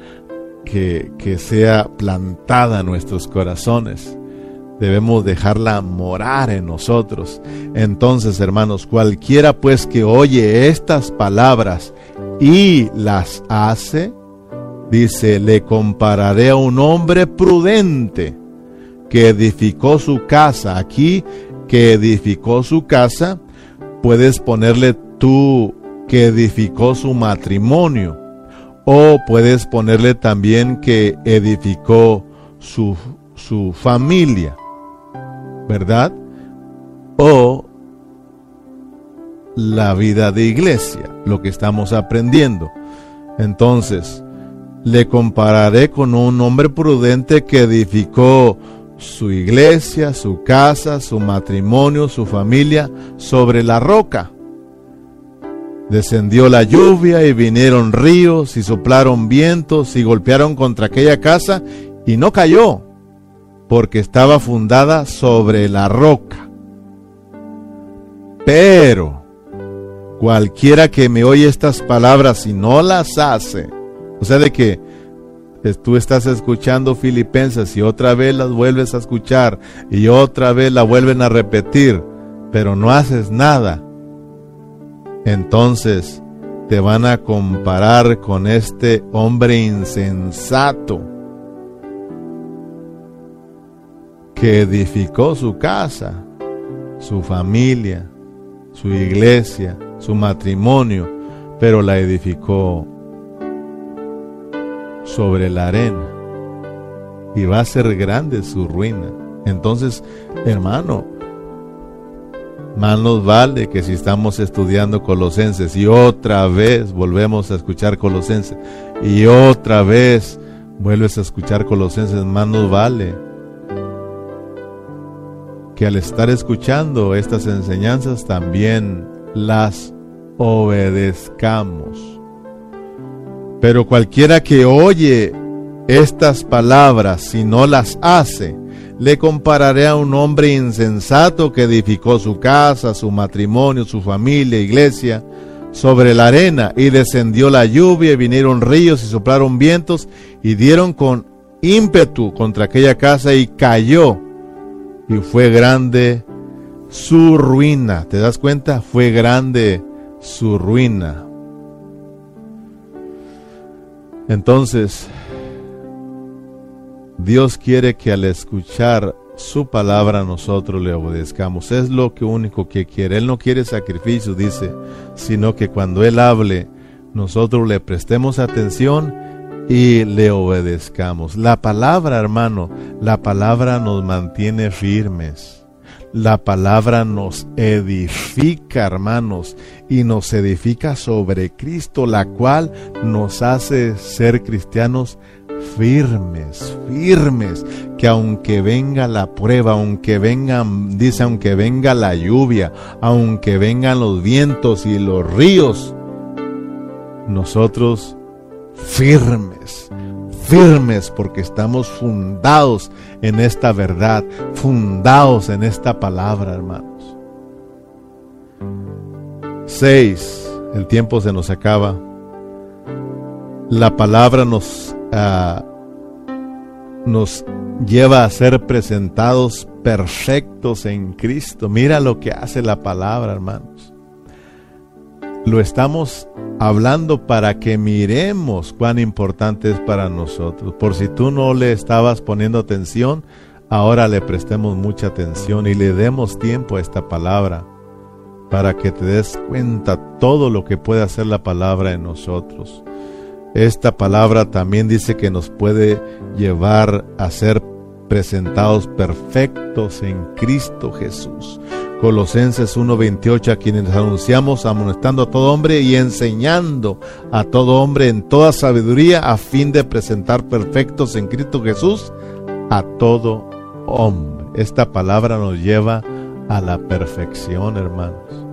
que, sea plantada en nuestros corazones. Debemos dejarla morar en nosotros. Entonces, hermanos, cualquiera pues que oye estas palabras y las hace, dice, le compararé a un hombre prudente que edificó su casa. Aquí, que edificó su casa, puedes ponerle tú que edificó su matrimonio. O puedes ponerle también que edificó su, su familia. ¿Verdad? O la vida de iglesia, lo que estamos aprendiendo. Entonces, le compararé con un hombre prudente que edificó su iglesia, su casa, su matrimonio, su familia sobre la roca. Descendió la lluvia y vinieron ríos y soplaron vientos y golpearon contra aquella casa y no cayó, porque estaba fundada sobre la roca. Pero Cualquiera que me oye estas palabras y no las hace, o sea, de que tú estás escuchando Filipenses y otra vez las vuelves a escuchar y otra vez la vuelven a repetir, pero no haces nada, entonces te van a comparar con este hombre insensato que edificó su casa, su familia, su iglesia, su matrimonio, pero la edificó sobre la arena. Y va a ser grande su ruina. Entonces, hermano, más nos vale que si estamos estudiando Colosenses y otra vez volvemos a escuchar Colosenses y otra vez vuelves a escuchar Colosenses, más nos vale que al estar escuchando estas enseñanzas también las obedezcamos. Pero cualquiera que oye estas palabras y no las hace, le compararé a un hombre insensato que edificó su casa, su matrimonio, su familia, iglesia, sobre la arena, y descendió la lluvia, y vinieron ríos y soplaron vientos, y dieron con ímpetu contra aquella casa, y cayó, y fue grande su ruina. ¿Te das cuenta? Fue grande su ruina. Entonces, Dios quiere que al escuchar su palabra nosotros le obedezcamos. Es lo que único que quiere. Él no quiere sacrificio, dice, sino que cuando Él hable, nosotros le prestemos atención y le obedezcamos. La palabra, hermano, la palabra nos mantiene firmes. La palabra nos edifica, hermanos, y nos edifica sobre Cristo, la cual nos hace ser cristianos firmes, firmes, que aunque venga la prueba, aunque vengan, dice, aunque venga la lluvia, aunque vengan los vientos y los ríos, nosotros firmes, firmes porque estamos fundados en esta verdad, fundados en esta palabra, hermanos. Seis, el tiempo se nos acaba. La palabra nos, uh, nos lleva a ser presentados perfectos en Cristo. Mira lo que hace la palabra, hermanos. Lo estamos hablando para que miremos cuán importante es para nosotros. Por si tú no le estabas poniendo atención, ahora le prestemos mucha atención y le demos tiempo a esta palabra para que te des cuenta todo lo que puede hacer la palabra en nosotros. Esta palabra también dice que nos puede llevar a ser presentados perfectos en Cristo Jesús. Colosenses 1:28 a quienes anunciamos amonestando a todo hombre y enseñando a todo hombre en toda sabiduría a fin de presentar perfectos en Cristo Jesús a todo hombre. Esta palabra nos lleva a la perfección, hermanos.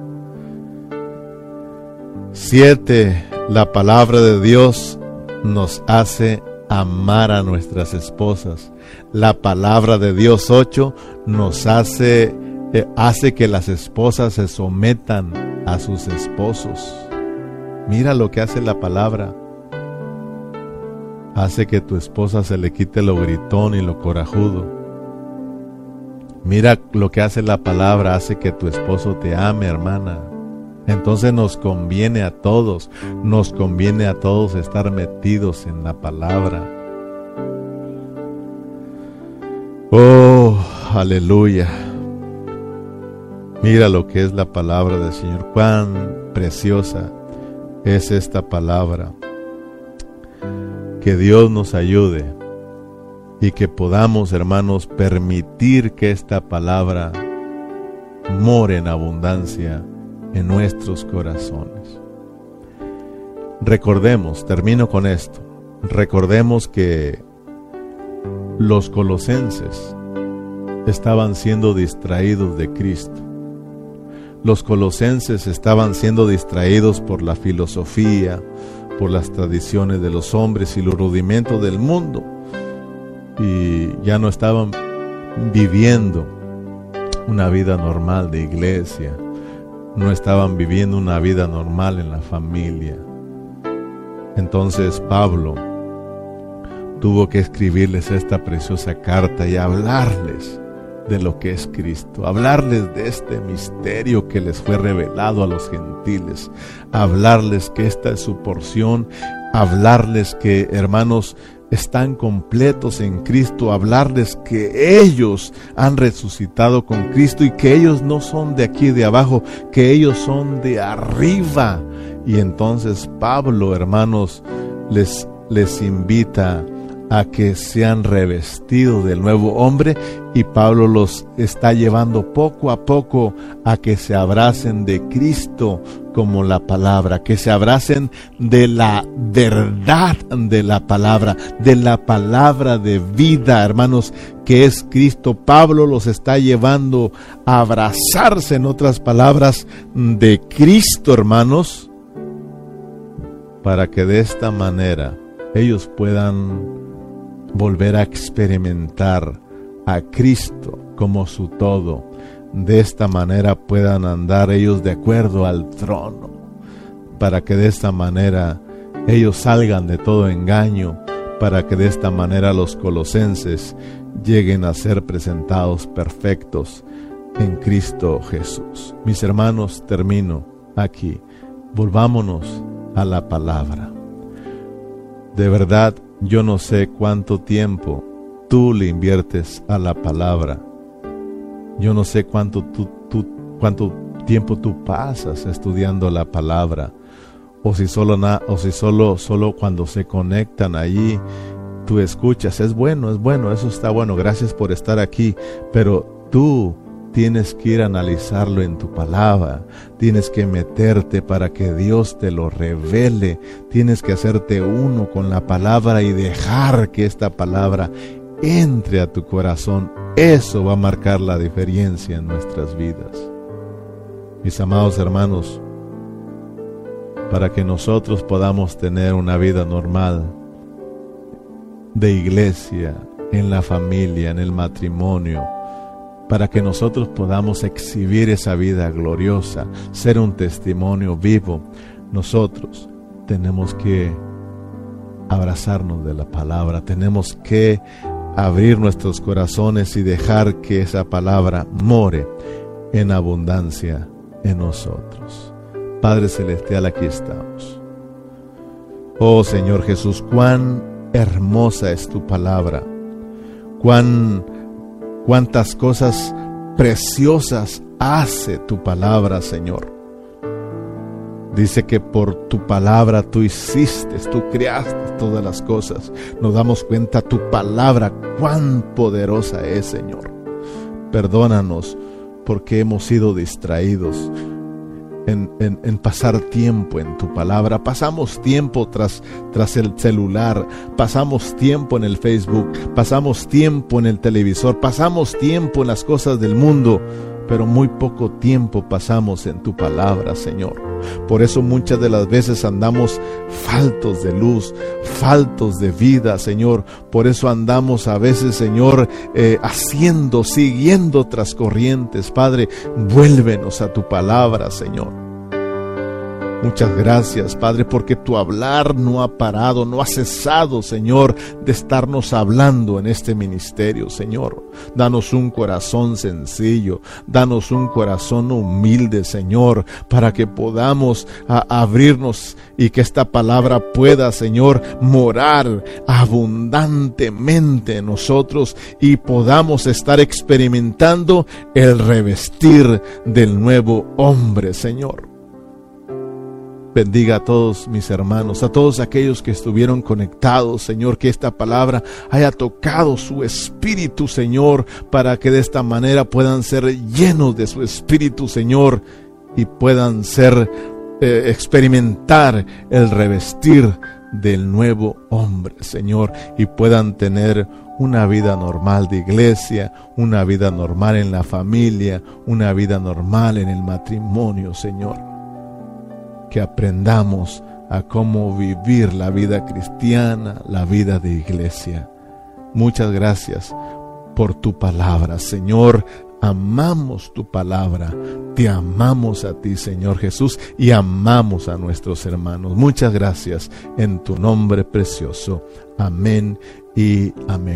7. La palabra de Dios nos hace amar a nuestras esposas. La palabra de Dios 8 nos hace eh, hace que las esposas se sometan a sus esposos. Mira lo que hace la palabra. Hace que tu esposa se le quite lo gritón y lo corajudo. Mira lo que hace la palabra, hace que tu esposo te ame, hermana. Entonces nos conviene a todos, nos conviene a todos estar metidos en la palabra. Aleluya. Mira lo que es la palabra del Señor, cuán preciosa es esta palabra. Que Dios nos ayude y que podamos, hermanos, permitir que esta palabra more en abundancia en nuestros corazones. Recordemos, termino con esto, recordemos que los colosenses estaban siendo distraídos de Cristo los colosenses estaban siendo distraídos por la filosofía, por las tradiciones de los hombres y los rudimentos del mundo. Y ya no estaban viviendo una vida normal de iglesia, no estaban viviendo una vida normal en la familia. Entonces Pablo tuvo que escribirles esta preciosa carta y hablarles de lo que es Cristo, hablarles de este misterio que les fue revelado a los gentiles, hablarles que esta es su porción, hablarles que hermanos están completos en Cristo, hablarles que ellos han resucitado con Cristo y que ellos no son de aquí de abajo, que ellos son de arriba. Y entonces Pablo, hermanos, les, les invita a que sean revestidos del nuevo hombre y Pablo los está llevando poco a poco a que se abracen de Cristo como la palabra, que se abracen de la verdad de la palabra, de la palabra de vida, hermanos, que es Cristo. Pablo los está llevando a abrazarse, en otras palabras, de Cristo, hermanos, para que de esta manera ellos puedan volver a experimentar a Cristo como su todo. De esta manera puedan andar ellos de acuerdo al trono, para que de esta manera ellos salgan de todo engaño, para que de esta manera los colosenses lleguen a ser presentados perfectos en Cristo Jesús. Mis hermanos, termino aquí. Volvámonos a la palabra. De verdad, yo no sé cuánto tiempo tú le inviertes a la palabra. Yo no sé cuánto, tú, cuánto tiempo tú pasas estudiando la palabra. O si solo, o si solo, solo cuando se conectan allí tú escuchas. Es bueno, es bueno, eso está bueno. Gracias por estar aquí. Pero tú tienes que ir a analizarlo en tu palabra, tienes que meterte para que Dios te lo revele, tienes que hacerte uno con la palabra y dejar que esta palabra entre a tu corazón. Eso va a marcar la diferencia en nuestras vidas. Mis amados hermanos, para que nosotros podamos tener una vida normal de iglesia, en la familia, en el matrimonio, para que nosotros podamos exhibir esa vida gloriosa, ser un testimonio vivo, nosotros tenemos que abrazarnos de la palabra, tenemos que abrir nuestros corazones y dejar que esa palabra more en abundancia en nosotros. Padre Celestial, aquí estamos. Oh Señor Jesús, cuán hermosa es tu palabra, cuán cuántas cosas preciosas hace tu palabra, Señor. Dice que por tu palabra tú hiciste, tú creaste todas las cosas. Nos damos cuenta tu palabra cuán poderosa es, Señor. Perdónanos porque hemos sido distraídos en, pasar tiempo en tu palabra. Pasamos tiempo tras, tras el celular, pasamos tiempo en el Facebook, pasamos tiempo en el televisor, pasamos tiempo en las cosas del mundo pero muy poco tiempo pasamos en tu palabra, Señor. Por eso muchas de las veces andamos faltos de luz, faltos de vida, Señor. Por eso andamos a veces, Señor, eh, haciendo, siguiendo otras corrientes. Padre, vuélvenos a tu palabra, Señor. Muchas gracias, Padre, porque tu hablar no ha parado, no ha cesado, Señor, de estarnos hablando en este ministerio, Señor. Danos un corazón sencillo, danos un corazón humilde, Señor, para que podamos abrirnos y que esta palabra pueda, Señor, morar abundantemente en nosotros y podamos estar experimentando el revestir del nuevo hombre, Señor. Bendiga a todos mis hermanos, a todos aquellos que estuvieron conectados, Señor, que esta palabra haya tocado su espíritu, Señor, para que de esta manera puedan ser llenos de su espíritu, Señor, y puedan ser, eh, experimentar el revestir del nuevo hombre, Señor, y puedan tener una vida normal de iglesia, una vida normal en la familia, una vida normal en el matrimonio, Señor que aprendamos a cómo vivir la vida cristiana, la vida de iglesia. Muchas gracias por tu palabra, Señor. Amamos tu palabra, te amamos a ti, Señor Jesús, y amamos a nuestros hermanos. Muchas gracias en tu nombre precioso. Amén y amén.